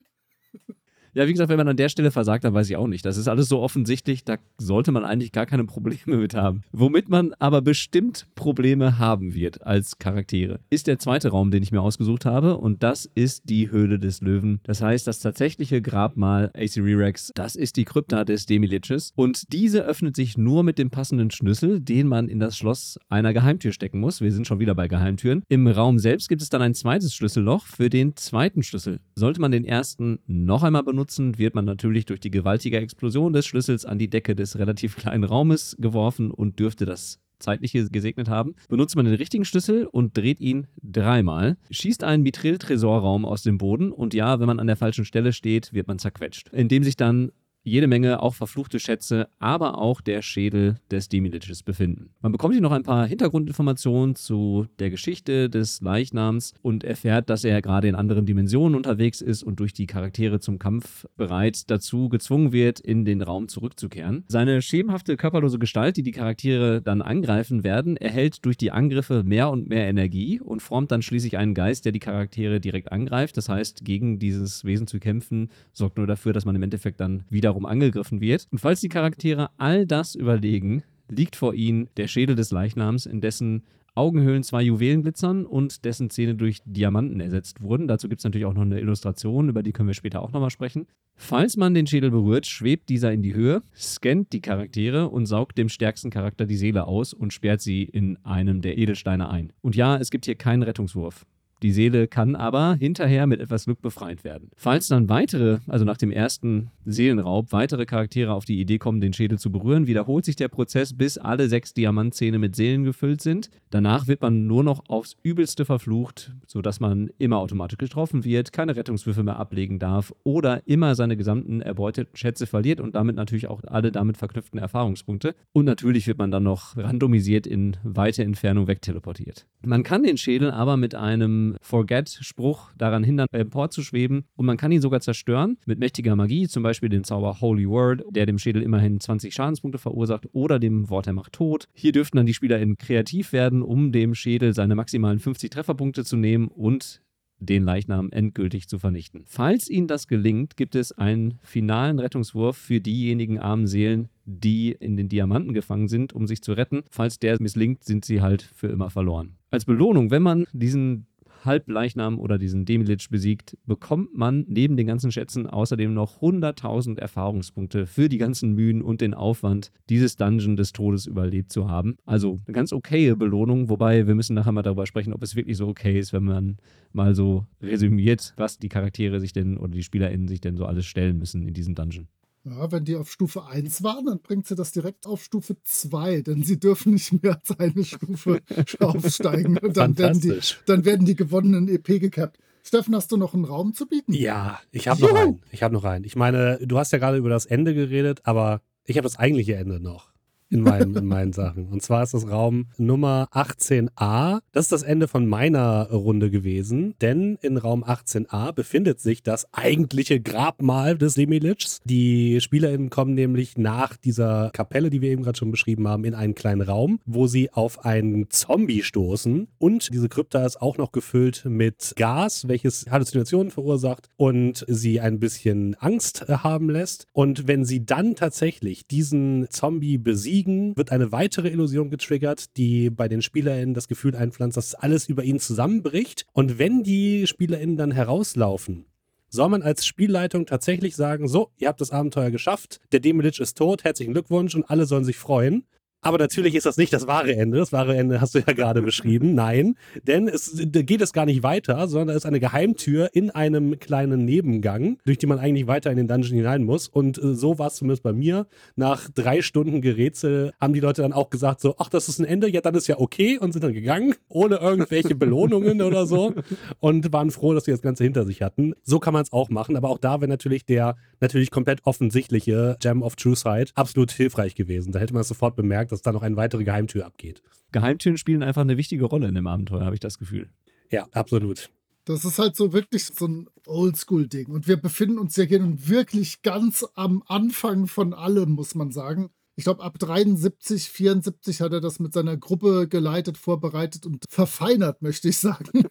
Ja, wie gesagt, wenn man an der Stelle versagt, dann weiß ich auch nicht. Das ist alles so offensichtlich, da sollte man eigentlich gar keine Probleme mit haben. Womit man aber bestimmt Probleme haben wird als Charaktere, ist der zweite Raum, den ich mir ausgesucht habe. Und das ist die Höhle des Löwen. Das heißt, das tatsächliche Grabmal AC Rerex, das ist die Krypta des Demiliches. Und diese öffnet sich nur mit dem passenden Schlüssel, den man in das Schloss einer Geheimtür stecken muss. Wir sind schon wieder bei Geheimtüren. Im Raum selbst gibt es dann ein zweites Schlüsselloch für den zweiten Schlüssel. Sollte man den ersten noch einmal benutzen, benutzen, wird man natürlich durch die gewaltige Explosion des Schlüssels an die Decke des relativ kleinen Raumes geworfen und dürfte das zeitliche gesegnet haben, benutzt man den richtigen Schlüssel und dreht ihn dreimal, schießt einen Mithril-Tresorraum aus dem Boden und ja, wenn man an der falschen Stelle steht, wird man zerquetscht, indem sich dann jede Menge auch verfluchte Schätze, aber auch der Schädel des Demiliches befinden. Man bekommt hier noch ein paar Hintergrundinformationen zu der Geschichte des Leichnams und erfährt, dass er gerade in anderen Dimensionen unterwegs ist und durch die Charaktere zum Kampf bereit dazu gezwungen wird, in den Raum zurückzukehren. Seine schemenhafte körperlose Gestalt, die die Charaktere dann angreifen werden, erhält durch die Angriffe mehr und mehr Energie und formt dann schließlich einen Geist, der die Charaktere direkt angreift. Das heißt, gegen dieses Wesen zu kämpfen, sorgt nur dafür, dass man im Endeffekt dann wieder wiederum angegriffen wird. Und falls die Charaktere all das überlegen, liegt vor ihnen der Schädel des Leichnams, in dessen Augenhöhlen zwei Juwelen glitzern und dessen Zähne durch Diamanten ersetzt wurden. Dazu gibt es natürlich auch noch eine Illustration, über die können wir später auch nochmal sprechen. Falls man den Schädel berührt, schwebt dieser in die Höhe, scannt die Charaktere und saugt dem stärksten Charakter die Seele aus und sperrt sie in einem der Edelsteine ein. Und ja, es gibt hier keinen Rettungswurf. Die Seele kann aber hinterher mit etwas Glück befreit werden. Falls dann weitere, also nach dem ersten Seelenraub, weitere Charaktere auf die Idee kommen, den Schädel zu berühren, wiederholt sich der Prozess, bis alle sechs Diamantzähne mit Seelen gefüllt sind. Danach wird man nur noch aufs Übelste verflucht, sodass man immer automatisch getroffen wird, keine Rettungswürfe mehr ablegen darf oder immer seine gesamten erbeuteten Schätze verliert und damit natürlich auch alle damit verknüpften Erfahrungspunkte. Und natürlich wird man dann noch randomisiert in weite Entfernung wegteleportiert. Man kann den Schädel aber mit einem Forget-Spruch daran hindern, emporzuschweben. Und man kann ihn sogar zerstören mit mächtiger Magie, zum Beispiel dem Zauber Holy Word, der dem Schädel immerhin 20 Schadenspunkte verursacht, oder dem Wort der Macht Tod. Hier dürften dann die SpielerInnen kreativ werden, um dem Schädel seine maximalen 50 Trefferpunkte zu nehmen und den Leichnam endgültig zu vernichten. Falls ihnen das gelingt, gibt es einen finalen Rettungswurf für diejenigen armen Seelen, die in den Diamanten gefangen sind, um sich zu retten. Falls der misslingt, sind sie halt für immer verloren. Als Belohnung, wenn man diesen Halbleichnam oder diesen Demilich besiegt, bekommt man neben den ganzen Schätzen außerdem noch 100.000 Erfahrungspunkte für die ganzen Mühen und den Aufwand, dieses Dungeon des Todes überlebt zu haben. Also eine ganz okaye Belohnung, wobei wir müssen nachher mal darüber sprechen, ob es wirklich so okay ist, wenn man mal so resümiert, was die Charaktere sich denn oder die SpielerInnen sich denn so alles stellen müssen in diesem Dungeon. Ja, wenn die auf Stufe 1 waren, dann bringt sie das direkt auf Stufe 2, denn sie dürfen nicht mehr als eine Stufe aufsteigen. Dann werden, die, dann werden die gewonnenen EP gekappt. Steffen, hast du noch einen Raum zu bieten? Ja, ich habe noch einen. Ich habe noch einen. Ich meine, du hast ja gerade über das Ende geredet, aber ich habe das eigentliche Ende noch. In meinen, in meinen Sachen. Und zwar ist das Raum Nummer 18a. Das ist das Ende von meiner Runde gewesen, denn in Raum 18a befindet sich das eigentliche Grabmal des Semilichs. Die SpielerInnen kommen nämlich nach dieser Kapelle, die wir eben gerade schon beschrieben haben, in einen kleinen Raum, wo sie auf einen Zombie stoßen. Und diese Krypta ist auch noch gefüllt mit Gas, welches Halluzinationen verursacht und sie ein bisschen Angst haben lässt. Und wenn sie dann tatsächlich diesen Zombie besiegen, wird eine weitere Illusion getriggert, die bei den SpielerInnen das Gefühl einpflanzt, dass alles über ihnen zusammenbricht. Und wenn die SpielerInnen dann herauslaufen, soll man als Spielleitung tatsächlich sagen, so, ihr habt das Abenteuer geschafft, der Demelich ist tot, herzlichen Glückwunsch und alle sollen sich freuen. Aber natürlich ist das nicht das wahre Ende. Das wahre Ende hast du ja gerade beschrieben. Nein, denn es geht es gar nicht weiter, sondern da ist eine Geheimtür in einem kleinen Nebengang, durch die man eigentlich weiter in den Dungeon hinein muss. Und äh, so war es zumindest bei mir. Nach drei Stunden Gerätsel haben die Leute dann auch gesagt so, ach, das ist ein Ende, ja, dann ist ja okay und sind dann gegangen, ohne irgendwelche Belohnungen oder so und waren froh, dass sie das Ganze hinter sich hatten. So kann man es auch machen, aber auch da wäre natürlich der natürlich komplett offensichtliche Gem of True Sight absolut hilfreich gewesen. Da hätte man es sofort bemerkt, dass da noch eine weitere Geheimtür abgeht. Geheimtüren spielen einfach eine wichtige Rolle in dem Abenteuer, habe ich das Gefühl. Ja, absolut. Das ist halt so wirklich so ein Oldschool-Ding. Und wir befinden uns ja hier nun wirklich ganz am Anfang von allem, muss man sagen ich glaube, ab 73, 74 hat er das mit seiner Gruppe geleitet, vorbereitet und verfeinert, möchte ich sagen.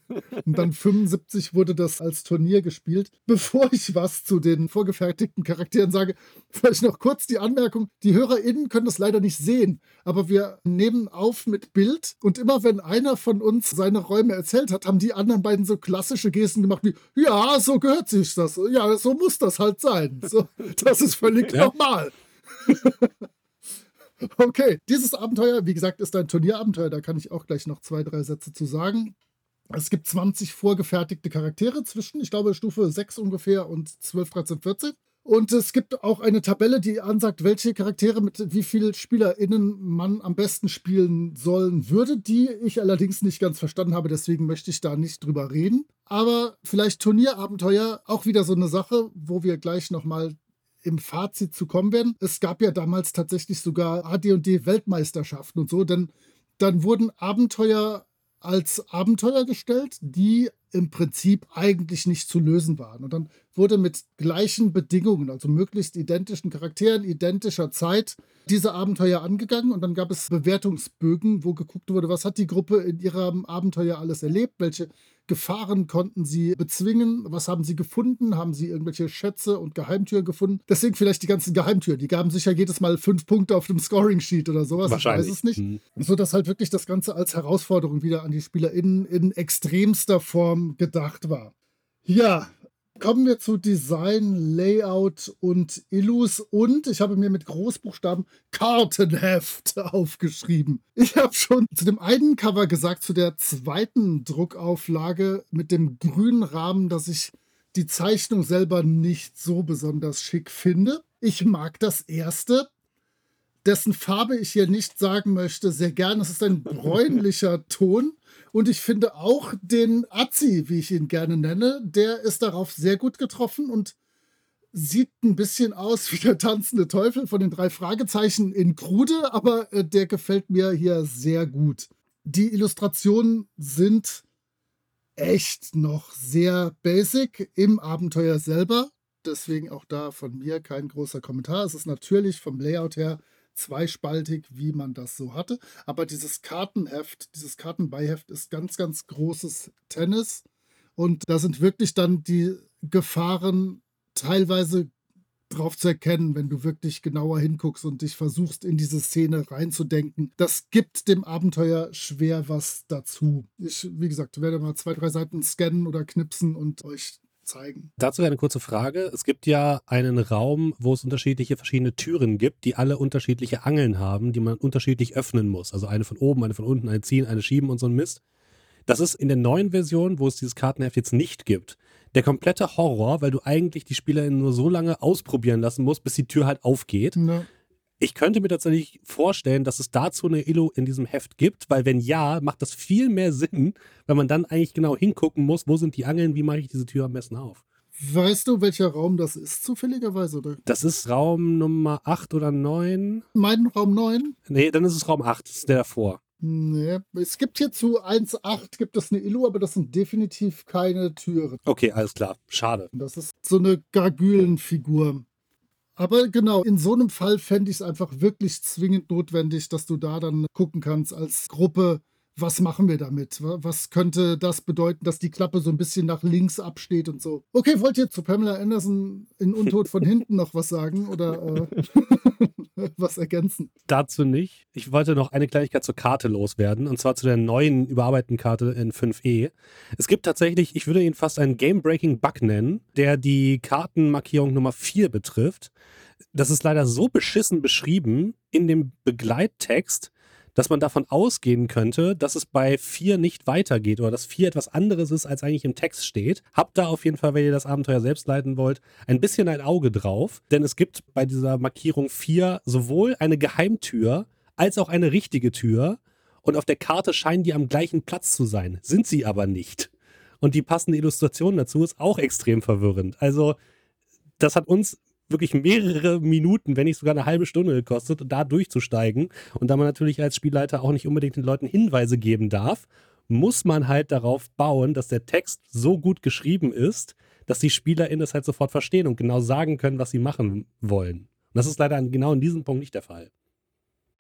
Und dann 75 wurde das als Turnier gespielt. Bevor ich was zu den vorgefertigten Charakteren sage, vielleicht noch kurz die Anmerkung: Die HörerInnen können das leider nicht sehen, aber wir nehmen auf mit Bild und immer wenn einer von uns seine Räume erzählt hat, haben die anderen beiden so klassische Gesten gemacht wie: Ja, so gehört sich das. Ja, so muss das halt sein. So, das ist völlig ja. normal. Okay, dieses Abenteuer, wie gesagt, ist ein Turnierabenteuer. Da kann ich auch gleich noch zwei, drei Sätze zu sagen. Es gibt 20 vorgefertigte Charaktere zwischen, ich glaube, Stufe 6 ungefähr und 12, 13, 14. Und es gibt auch eine Tabelle, die ansagt, welche Charaktere mit wie vielen SpielerInnen man am besten spielen sollen würde, die ich allerdings nicht ganz verstanden habe, deswegen möchte ich da nicht drüber reden. Aber vielleicht Turnierabenteuer, auch wieder so eine Sache, wo wir gleich nochmal im Fazit zu kommen werden. Es gab ja damals tatsächlich sogar AD&D-Weltmeisterschaften und so, denn dann wurden Abenteuer als Abenteuer gestellt, die im Prinzip eigentlich nicht zu lösen waren. Und dann wurde mit gleichen Bedingungen, also möglichst identischen Charakteren, identischer Zeit, diese Abenteuer angegangen. Und dann gab es Bewertungsbögen, wo geguckt wurde, was hat die Gruppe in ihrem Abenteuer alles erlebt, welche Gefahren konnten sie bezwingen? Was haben sie gefunden? Haben sie irgendwelche Schätze und Geheimtüren gefunden? Deswegen vielleicht die ganzen Geheimtüren. Die gaben sich ja jedes Mal fünf Punkte auf dem Scoring-Sheet oder sowas. Wahrscheinlich. Ich weiß es nicht. Mhm. So dass halt wirklich das Ganze als Herausforderung wieder an die SpielerInnen in extremster Form gedacht war. Ja, Kommen wir zu Design, Layout und Illus und ich habe mir mit Großbuchstaben Kartenheft aufgeschrieben. Ich habe schon zu dem einen Cover gesagt, zu der zweiten Druckauflage mit dem grünen Rahmen, dass ich die Zeichnung selber nicht so besonders schick finde. Ich mag das erste, dessen Farbe ich hier nicht sagen möchte, sehr gern. Es ist ein bräunlicher Ton. Und ich finde auch den Azi, wie ich ihn gerne nenne, der ist darauf sehr gut getroffen und sieht ein bisschen aus wie der tanzende Teufel von den drei Fragezeichen in Krude, aber äh, der gefällt mir hier sehr gut. Die Illustrationen sind echt noch sehr basic im Abenteuer selber. Deswegen auch da von mir kein großer Kommentar. Es ist natürlich vom Layout her zweispaltig, wie man das so hatte. Aber dieses Kartenheft, dieses Kartenbeiheft ist ganz, ganz großes Tennis. Und da sind wirklich dann die Gefahren teilweise drauf zu erkennen, wenn du wirklich genauer hinguckst und dich versuchst, in diese Szene reinzudenken. Das gibt dem Abenteuer schwer was dazu. Ich, wie gesagt, werde mal zwei, drei Seiten scannen oder knipsen und euch zeigen. Dazu eine kurze Frage. Es gibt ja einen Raum, wo es unterschiedliche verschiedene Türen gibt, die alle unterschiedliche Angeln haben, die man unterschiedlich öffnen muss. Also eine von oben, eine von unten, eine ziehen, eine schieben und so ein Mist. Das ist in der neuen Version, wo es dieses Kartenheft jetzt nicht gibt, der komplette Horror, weil du eigentlich die SpielerInnen nur so lange ausprobieren lassen musst, bis die Tür halt aufgeht. Ne. Ich könnte mir tatsächlich vorstellen, dass es dazu eine Illo in diesem Heft gibt, weil wenn ja, macht das viel mehr Sinn, weil man dann eigentlich genau hingucken muss, wo sind die Angeln, wie mache ich diese Tür am besten auf. Weißt du, welcher Raum das ist, zufälligerweise? Oder? Das ist Raum Nummer 8 oder 9. Mein Raum 9? Nee, dann ist es Raum 8, das ist der davor. Nee, es gibt hier zu 1.8 gibt es eine Illu, aber das sind definitiv keine Türen. Okay, alles klar. Schade. Das ist so eine Gargülenfigur. Aber genau, in so einem Fall fände ich es einfach wirklich zwingend notwendig, dass du da dann gucken kannst als Gruppe, was machen wir damit? Was könnte das bedeuten, dass die Klappe so ein bisschen nach links absteht und so? Okay, wollt ihr zu Pamela Anderson in Untot von hinten noch was sagen oder äh, was ergänzen? Dazu nicht. Ich wollte noch eine Kleinigkeit zur Karte loswerden und zwar zu der neuen überarbeiteten Karte in 5e. Es gibt tatsächlich, ich würde ihn fast einen Game-Breaking-Bug nennen, der die Kartenmarkierung Nummer 4 betrifft. Das ist leider so beschissen beschrieben in dem Begleittext, dass man davon ausgehen könnte, dass es bei 4 nicht weitergeht oder dass 4 etwas anderes ist, als eigentlich im Text steht. Habt da auf jeden Fall, wenn ihr das Abenteuer selbst leiten wollt, ein bisschen ein Auge drauf, denn es gibt bei dieser Markierung 4 sowohl eine Geheimtür als auch eine richtige Tür und auf der Karte scheinen die am gleichen Platz zu sein, sind sie aber nicht. Und die passende Illustration dazu ist auch extrem verwirrend. Also das hat uns wirklich mehrere Minuten, wenn nicht sogar eine halbe Stunde gekostet, da durchzusteigen. Und da man natürlich als Spielleiter auch nicht unbedingt den Leuten Hinweise geben darf, muss man halt darauf bauen, dass der Text so gut geschrieben ist, dass die SpielerInnen es halt sofort verstehen und genau sagen können, was sie machen wollen. Und das ist leider genau in diesem Punkt nicht der Fall.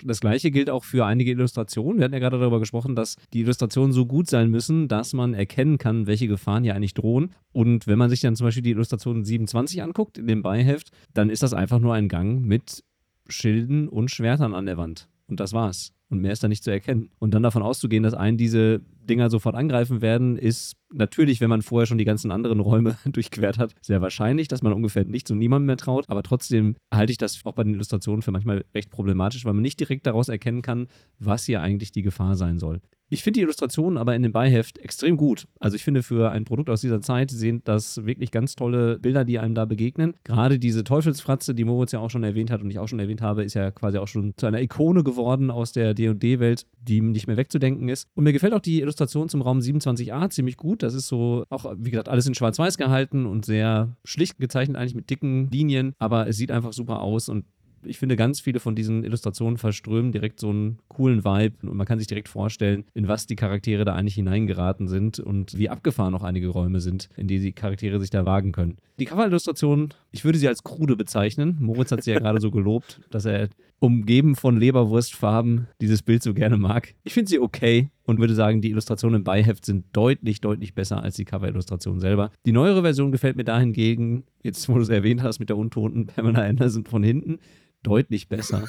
Das gleiche gilt auch für einige Illustrationen. Wir hatten ja gerade darüber gesprochen, dass die Illustrationen so gut sein müssen, dass man erkennen kann, welche Gefahren hier eigentlich drohen. Und wenn man sich dann zum Beispiel die Illustration 27 anguckt in dem Beiheft, dann ist das einfach nur ein Gang mit Schilden und Schwertern an der Wand. Und das war's. Und mehr ist da nicht zu erkennen. Und dann davon auszugehen, dass einen diese Dinger sofort angreifen werden, ist natürlich, wenn man vorher schon die ganzen anderen Räume durchquert hat, sehr wahrscheinlich, dass man ungefähr nichts und niemandem mehr traut. Aber trotzdem halte ich das auch bei den Illustrationen für manchmal recht problematisch, weil man nicht direkt daraus erkennen kann, was hier eigentlich die Gefahr sein soll. Ich finde die Illustrationen aber in dem Beiheft extrem gut. Also ich finde für ein Produkt aus dieser Zeit sind das wirklich ganz tolle Bilder, die einem da begegnen. Gerade diese Teufelsfratze, die Moritz ja auch schon erwähnt hat und ich auch schon erwähnt habe, ist ja quasi auch schon zu einer Ikone geworden aus der D&D-Welt, die nicht mehr wegzudenken ist. Und mir gefällt auch die Illustration zum Raum 27a ziemlich gut. Das ist so auch, wie gesagt, alles in schwarz-weiß gehalten und sehr schlicht gezeichnet eigentlich mit dicken Linien, aber es sieht einfach super aus und ich finde, ganz viele von diesen Illustrationen verströmen direkt so einen coolen Vibe und man kann sich direkt vorstellen, in was die Charaktere da eigentlich hineingeraten sind und wie abgefahren auch einige Räume sind, in die die Charaktere sich da wagen können. Die Cover-Illustration, ich würde sie als krude bezeichnen. Moritz hat sie ja gerade so gelobt, dass er umgeben von Leberwurstfarben dieses Bild so gerne mag. Ich finde sie okay und würde sagen, die Illustrationen im Beiheft sind deutlich, deutlich besser als die Cover-Illustration selber. Die neuere Version gefällt mir dahingegen, jetzt wo du es erwähnt hast mit der untoten Pamela Anderson von hinten, deutlich besser.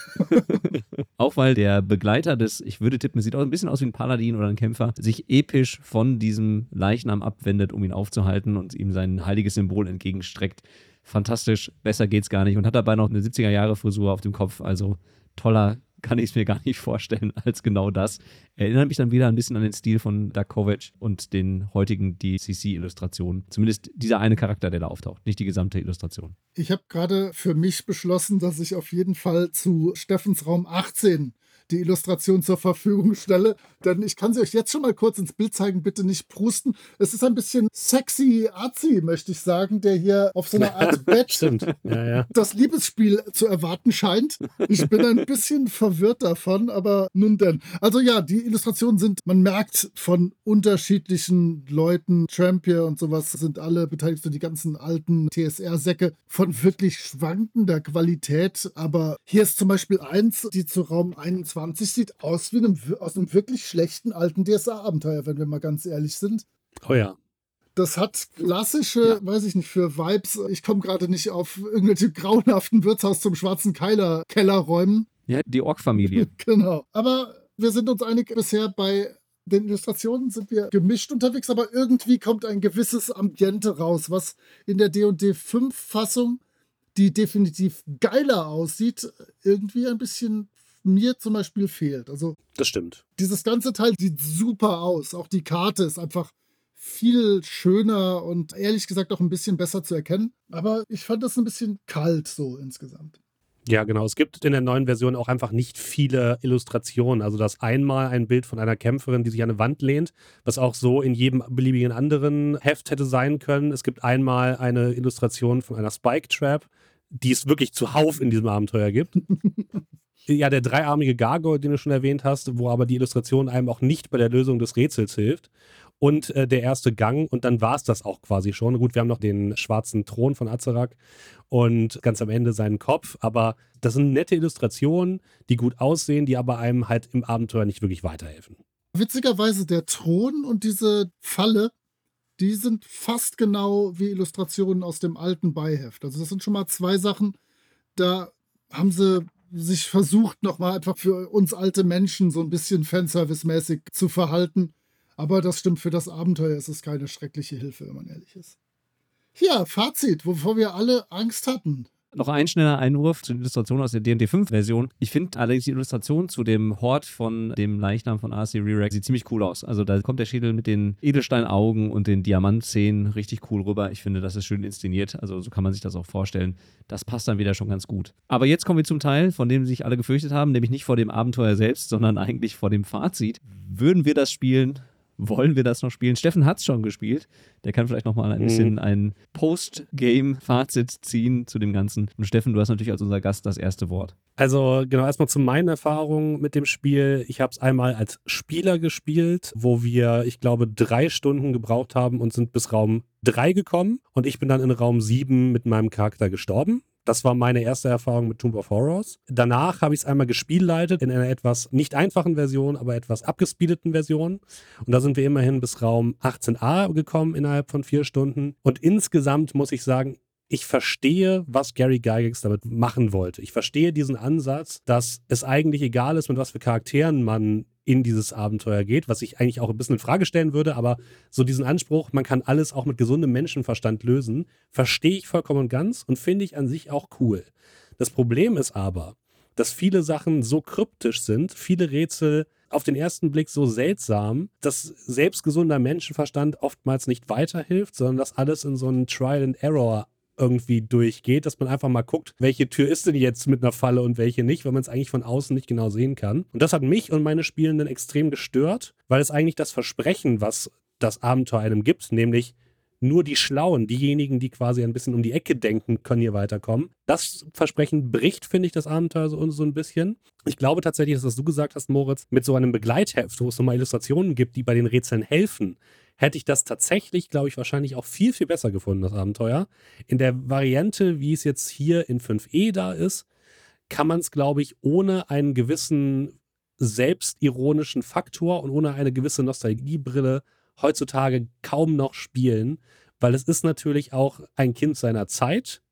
auch weil der Begleiter des, ich würde tippen, sieht auch ein bisschen aus wie ein Paladin oder ein Kämpfer, sich episch von diesem Leichnam abwendet, um ihn aufzuhalten und ihm sein heiliges Symbol entgegenstreckt. Fantastisch, besser geht's gar nicht und hat dabei noch eine 70er-Jahre-Frisur auf dem Kopf. Also toller kann ich es mir gar nicht vorstellen als genau das. Erinnert mich dann wieder ein bisschen an den Stil von Dakovic und den heutigen DCC-Illustrationen. Zumindest dieser eine Charakter, der da auftaucht, nicht die gesamte Illustration. Ich habe gerade für mich beschlossen, dass ich auf jeden Fall zu Steffens Raum 18 die Illustration zur Verfügung stelle. Denn ich kann sie euch jetzt schon mal kurz ins Bild zeigen, bitte nicht prusten. Es ist ein bisschen sexy, arzi, möchte ich sagen, der hier auf so einer Art Bett ja, ja. das Liebesspiel zu erwarten scheint. Ich bin ein bisschen verwirrt davon, aber nun denn. Also ja, die Illustrationen sind, man merkt von unterschiedlichen Leuten, Trampier und sowas, sind alle beteiligt, so die ganzen alten TSR-Säcke von wirklich schwankender Qualität. Aber hier ist zum Beispiel eins, die zu Raum 21 20 sieht aus wie einem, aus einem wirklich schlechten alten DSA-Abenteuer, wenn wir mal ganz ehrlich sind. Oh ja. Das hat klassische, ja. weiß ich nicht, für Vibes. Ich komme gerade nicht auf irgendwelche grauenhaften Wirtshaus zum schwarzen Keiler Kellerräumen. Ja, die Ork-Familie. genau. Aber wir sind uns einig, bisher bei den Illustrationen sind wir gemischt unterwegs, aber irgendwie kommt ein gewisses Ambiente raus, was in der D&D 5 Fassung, die definitiv geiler aussieht, irgendwie ein bisschen mir zum Beispiel fehlt. Also das stimmt. Dieses ganze Teil sieht super aus. Auch die Karte ist einfach viel schöner und ehrlich gesagt auch ein bisschen besser zu erkennen. Aber ich fand das ein bisschen kalt so insgesamt. Ja, genau. Es gibt in der neuen Version auch einfach nicht viele Illustrationen. Also das einmal ein Bild von einer Kämpferin, die sich an eine Wand lehnt, was auch so in jedem beliebigen anderen Heft hätte sein können. Es gibt einmal eine Illustration von einer Spike Trap, die es wirklich zuhauf in diesem Abenteuer gibt. ja, der dreiarmige Gargoyle, den du schon erwähnt hast, wo aber die Illustration einem auch nicht bei der Lösung des Rätsels hilft und äh, der erste Gang und dann war es das auch quasi schon. Gut, wir haben noch den schwarzen Thron von Azerak und ganz am Ende seinen Kopf, aber das sind nette Illustrationen, die gut aussehen, die aber einem halt im Abenteuer nicht wirklich weiterhelfen. Witzigerweise der Thron und diese Falle, die sind fast genau wie Illustrationen aus dem alten Beiheft. Also das sind schon mal zwei Sachen, da haben sie sich versucht, nochmal einfach für uns alte Menschen so ein bisschen Fanservice-mäßig zu verhalten. Aber das stimmt, für das Abenteuer ist es keine schreckliche Hilfe, wenn man ehrlich ist. Ja, Fazit, wovor wir alle Angst hatten. Noch ein schneller Einwurf zur Illustration aus der D&D 5-Version. Ich finde allerdings die Illustration zu dem Hort von dem Leichnam von RC Rerex sieht ziemlich cool aus. Also da kommt der Schädel mit den Edelsteinaugen und den Diamantzähnen richtig cool rüber. Ich finde, das ist schön inszeniert. Also so kann man sich das auch vorstellen. Das passt dann wieder schon ganz gut. Aber jetzt kommen wir zum Teil, von dem sich alle gefürchtet haben, nämlich nicht vor dem Abenteuer selbst, sondern eigentlich vor dem Fazit. Würden wir das spielen? Wollen wir das noch spielen? Steffen hat es schon gespielt. Der kann vielleicht noch mal ein mhm. bisschen ein Post-Game-Fazit ziehen zu dem Ganzen. Und Steffen, du hast natürlich als unser Gast das erste Wort. Also genau, erstmal zu meinen Erfahrungen mit dem Spiel. Ich habe es einmal als Spieler gespielt, wo wir, ich glaube, drei Stunden gebraucht haben und sind bis Raum drei gekommen. Und ich bin dann in Raum sieben mit meinem Charakter gestorben. Das war meine erste Erfahrung mit Tomb of Horrors. Danach habe ich es einmal gespielleitet in einer etwas nicht einfachen Version, aber etwas abgespeedeten Version. Und da sind wir immerhin bis Raum 18a gekommen innerhalb von vier Stunden. Und insgesamt muss ich sagen, ich verstehe, was Gary Gygax damit machen wollte. Ich verstehe diesen Ansatz, dass es eigentlich egal ist, mit was für Charakteren man in dieses Abenteuer geht, was ich eigentlich auch ein bisschen in Frage stellen würde, aber so diesen Anspruch, man kann alles auch mit gesundem Menschenverstand lösen, verstehe ich vollkommen und ganz und finde ich an sich auch cool. Das Problem ist aber, dass viele Sachen so kryptisch sind, viele Rätsel auf den ersten Blick so seltsam, dass selbst gesunder Menschenverstand oftmals nicht weiterhilft, sondern dass alles in so einen Trial and Error irgendwie durchgeht, dass man einfach mal guckt, welche Tür ist denn jetzt mit einer Falle und welche nicht, weil man es eigentlich von außen nicht genau sehen kann. Und das hat mich und meine Spielenden extrem gestört, weil es eigentlich das Versprechen, was das Abenteuer einem gibt, nämlich nur die Schlauen, diejenigen, die quasi ein bisschen um die Ecke denken, können hier weiterkommen. Das Versprechen bricht, finde ich, das Abenteuer so, so ein bisschen. Ich glaube tatsächlich, dass was du gesagt hast, Moritz, mit so einem Begleitheft, wo es nochmal Illustrationen gibt, die bei den Rätseln helfen, hätte ich das tatsächlich, glaube ich, wahrscheinlich auch viel, viel besser gefunden, das Abenteuer. In der Variante, wie es jetzt hier in 5e da ist, kann man es, glaube ich, ohne einen gewissen selbstironischen Faktor und ohne eine gewisse Nostalgiebrille heutzutage kaum noch spielen, weil es ist natürlich auch ein Kind seiner Zeit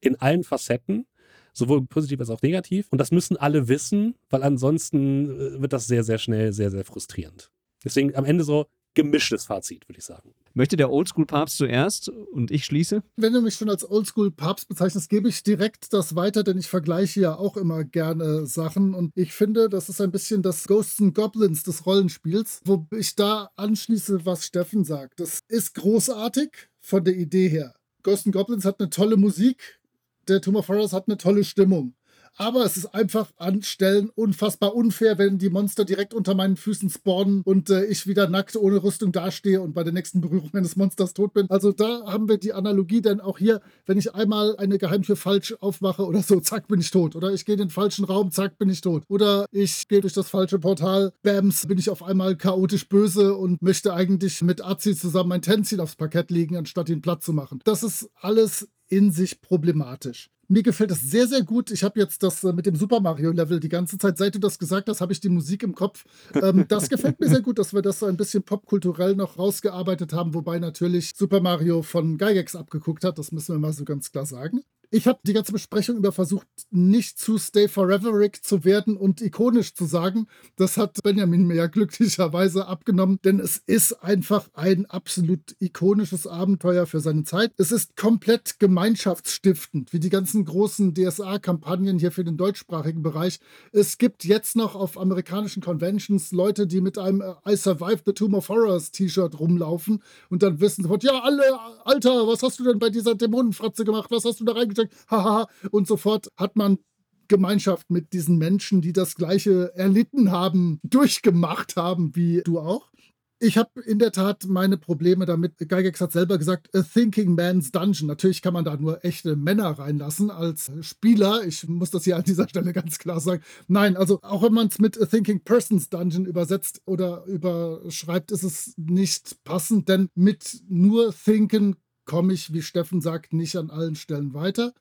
in allen Facetten, sowohl positiv als auch negativ. Und das müssen alle wissen, weil ansonsten äh, wird das sehr, sehr schnell sehr, sehr frustrierend. Deswegen am Ende so, gemischtes Fazit, würde ich sagen. Möchte der Oldschool-Papst zuerst und ich schließe? Wenn du mich schon als Oldschool-Papst bezeichnest, gebe ich direkt das weiter, denn ich vergleiche ja auch immer gerne Sachen und ich finde, das ist ein bisschen das Ghosts and Goblins des Rollenspiels, wo ich da anschließe, was Steffen sagt. Das ist großartig von der Idee her. Ghosts and Goblins hat eine tolle Musik, der Tomb of Horrors hat eine tolle Stimmung aber es ist einfach an Stellen unfassbar unfair, wenn die Monster direkt unter meinen Füßen spawnen und äh, ich wieder nackt ohne Rüstung dastehe und bei der nächsten Berührung eines Monsters tot bin. Also da haben wir die Analogie, denn auch hier, wenn ich einmal eine Geheimtür falsch aufmache oder so, zack, bin ich tot. Oder ich gehe in den falschen Raum, zack, bin ich tot. Oder ich gehe durch das falsche Portal, bams, bin ich auf einmal chaotisch böse und möchte eigentlich mit Azi zusammen mein Tenzin aufs Parkett legen, anstatt ihn platt zu machen. Das ist alles in sich problematisch. Mir gefällt das sehr, sehr gut. Ich habe jetzt das äh, mit dem Super Mario-Level die ganze Zeit, seit du das gesagt hast, habe ich die Musik im Kopf. Ähm, das gefällt mir sehr gut, dass wir das so ein bisschen popkulturell noch rausgearbeitet haben, wobei natürlich Super Mario von Gygax abgeguckt hat. Das müssen wir mal so ganz klar sagen. Ich habe die ganze Besprechung über versucht, nicht zu Stay Foreveric zu werden und ikonisch zu sagen. Das hat Benjamin mir ja glücklicherweise abgenommen, denn es ist einfach ein absolut ikonisches Abenteuer für seine Zeit. Es ist komplett gemeinschaftsstiftend, wie die ganzen großen DSA-Kampagnen hier für den deutschsprachigen Bereich. Es gibt jetzt noch auf amerikanischen Conventions Leute, die mit einem äh, I Survived the Tomb of Horrors T-Shirt rumlaufen und dann wissen sofort, ja, alle, Alter, was hast du denn bei dieser Dämonenfratze gemacht? Was hast du da reingestellt? Gesteckt, haha, und sofort hat man Gemeinschaft mit diesen Menschen, die das Gleiche erlitten haben, durchgemacht haben, wie du auch. Ich habe in der Tat meine Probleme damit. Gygax hat selber gesagt, a thinking man's dungeon. Natürlich kann man da nur echte Männer reinlassen als Spieler. Ich muss das hier an dieser Stelle ganz klar sagen. Nein, also auch wenn man es mit a thinking person's dungeon übersetzt oder überschreibt, ist es nicht passend, denn mit nur thinken komme ich, wie Steffen sagt, nicht an allen Stellen weiter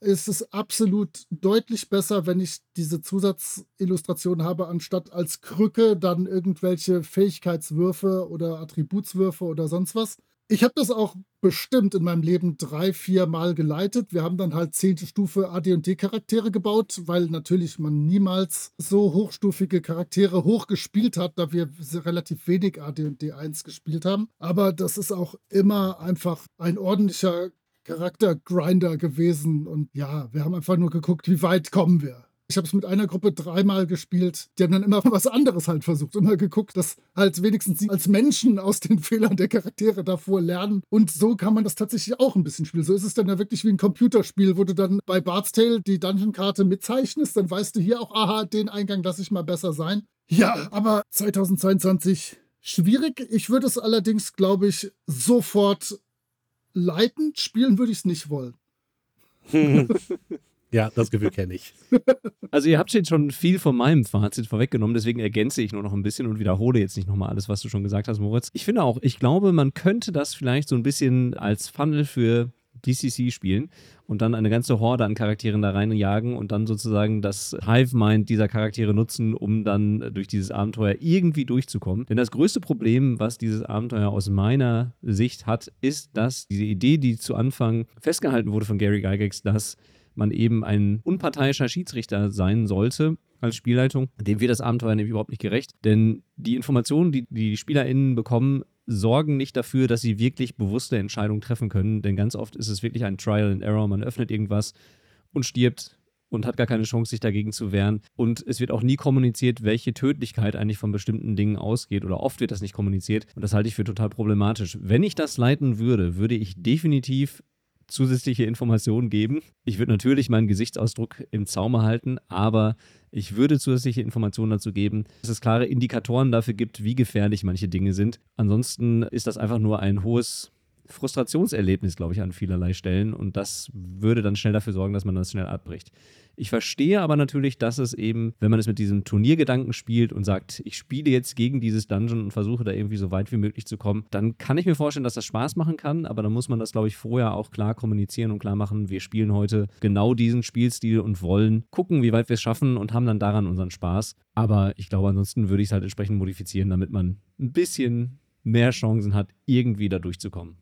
ist es absolut deutlich besser, wenn ich diese Zusatzillustration habe, anstatt als Krücke dann irgendwelche Fähigkeitswürfe oder Attributswürfe oder sonst was. Ich habe das auch bestimmt in meinem Leben drei, vier Mal geleitet. Wir haben dann halt zehnte Stufe AD&D-Charaktere gebaut, weil natürlich man niemals so hochstufige Charaktere hochgespielt hat, da wir relativ wenig AD&D 1 gespielt haben. Aber das ist auch immer einfach ein ordentlicher Charaktergrinder gewesen. Und ja, wir haben einfach nur geguckt, wie weit kommen wir. Ich habe es mit einer Gruppe dreimal gespielt. Die haben dann immer was anderes halt versucht. Immer geguckt, dass halt wenigstens sie als Menschen aus den Fehlern der Charaktere davor lernen. Und so kann man das tatsächlich auch ein bisschen spielen. So ist es dann ja wirklich wie ein Computerspiel, wo du dann bei Bart's Tale die Dungeon-Karte mitzeichnest. Dann weißt du hier auch, aha, den Eingang lasse ich mal besser sein. Ja, aber 2022 schwierig. Ich würde es allerdings, glaube ich, sofort leitend spielen würde ich es nicht wollen. ja, das Gefühl kenne ich. Also ihr habt jetzt schon viel von meinem Fazit vorweggenommen, deswegen ergänze ich nur noch ein bisschen und wiederhole jetzt nicht nochmal alles, was du schon gesagt hast, Moritz. Ich finde auch, ich glaube, man könnte das vielleicht so ein bisschen als Funnel für DCC spielen und dann eine ganze Horde an Charakteren da reinjagen und dann sozusagen das Hive-Mind dieser Charaktere nutzen, um dann durch dieses Abenteuer irgendwie durchzukommen. Denn das größte Problem, was dieses Abenteuer aus meiner Sicht hat, ist, dass diese Idee, die zu Anfang festgehalten wurde von Gary Gygax, dass man eben ein unparteiischer Schiedsrichter sein sollte als Spielleitung, dem wird das Abenteuer nämlich überhaupt nicht gerecht. Denn die Informationen, die die SpielerInnen bekommen, sorgen nicht dafür, dass sie wirklich bewusste Entscheidungen treffen können. Denn ganz oft ist es wirklich ein Trial and Error. Man öffnet irgendwas und stirbt und hat gar keine Chance, sich dagegen zu wehren. Und es wird auch nie kommuniziert, welche Tödlichkeit eigentlich von bestimmten Dingen ausgeht. Oder oft wird das nicht kommuniziert. Und das halte ich für total problematisch. Wenn ich das leiten würde, würde ich definitiv zusätzliche Informationen geben. Ich würde natürlich meinen Gesichtsausdruck im Zaume halten, aber ich würde zusätzliche Informationen dazu geben, dass es klare Indikatoren dafür gibt, wie gefährlich manche Dinge sind. Ansonsten ist das einfach nur ein hohes Frustrationserlebnis, glaube ich, an vielerlei Stellen und das würde dann schnell dafür sorgen, dass man das schnell abbricht. Ich verstehe aber natürlich, dass es eben, wenn man es mit diesem Turniergedanken spielt und sagt, ich spiele jetzt gegen dieses Dungeon und versuche da irgendwie so weit wie möglich zu kommen, dann kann ich mir vorstellen, dass das Spaß machen kann, aber dann muss man das, glaube ich, vorher auch klar kommunizieren und klar machen, wir spielen heute genau diesen Spielstil und wollen gucken, wie weit wir es schaffen und haben dann daran unseren Spaß. Aber ich glaube, ansonsten würde ich es halt entsprechend modifizieren, damit man ein bisschen mehr Chancen hat, irgendwie da durchzukommen.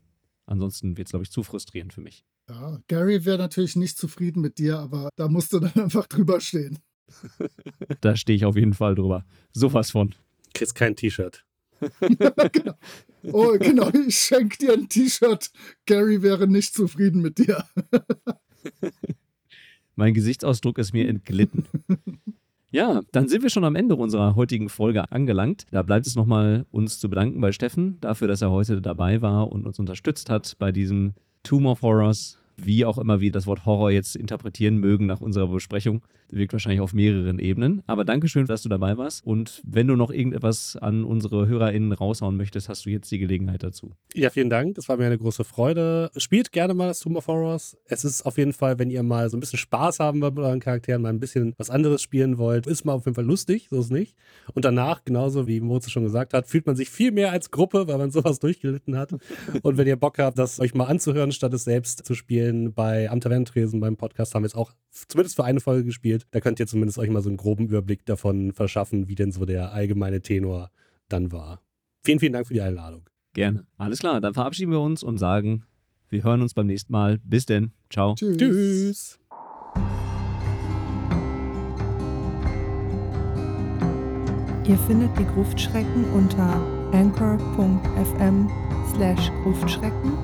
Ansonsten wird es, glaube ich, zu frustrierend für mich. Ja, Gary wäre natürlich nicht zufrieden mit dir, aber da musst du dann einfach drüber stehen. da stehe ich auf jeden Fall drüber. Sowas von. Kriegst kein T-Shirt. genau. Oh, genau, ich schenke dir ein T-Shirt. Gary wäre nicht zufrieden mit dir. mein Gesichtsausdruck ist mir entglitten. Ja, dann sind wir schon am Ende unserer heutigen Folge angelangt. Da bleibt es nochmal uns zu bedanken bei Steffen dafür, dass er heute dabei war und uns unterstützt hat bei diesem Tomb of Horrors wie auch immer wir das Wort Horror jetzt interpretieren mögen nach unserer Besprechung. Wirkt wahrscheinlich auf mehreren Ebenen. Aber Dankeschön, dass du dabei warst. Und wenn du noch irgendetwas an unsere HörerInnen raushauen möchtest, hast du jetzt die Gelegenheit dazu. Ja, vielen Dank. Das war mir eine große Freude. Spielt gerne mal das Tomb of Horrors. Es ist auf jeden Fall, wenn ihr mal so ein bisschen Spaß haben wollt mit euren Charakteren, mal ein bisschen was anderes spielen wollt, ist mal auf jeden Fall lustig, so ist es nicht. Und danach, genauso wie Moritz schon gesagt hat, fühlt man sich viel mehr als Gruppe, weil man sowas durchgelitten hat. Und wenn ihr Bock habt, das euch mal anzuhören, statt es selbst zu spielen, spielen. Bei Am Tavernentresen beim Podcast haben wir es auch zumindest für eine Folge gespielt. Da könnt ihr zumindest euch mal so einen groben Überblick davon verschaffen, wie denn so der allgemeine Tenor dann war. Vielen, vielen Dank für die Einladung. Gerne. Alles klar, dann verabschieden wir uns und sagen, wir hören uns beim nächsten Mal. Bis denn. Ciao. Tschüss. Tschüss. Ihr findet die Gruftschrecken unter anchor.fm slash Gruftschrecken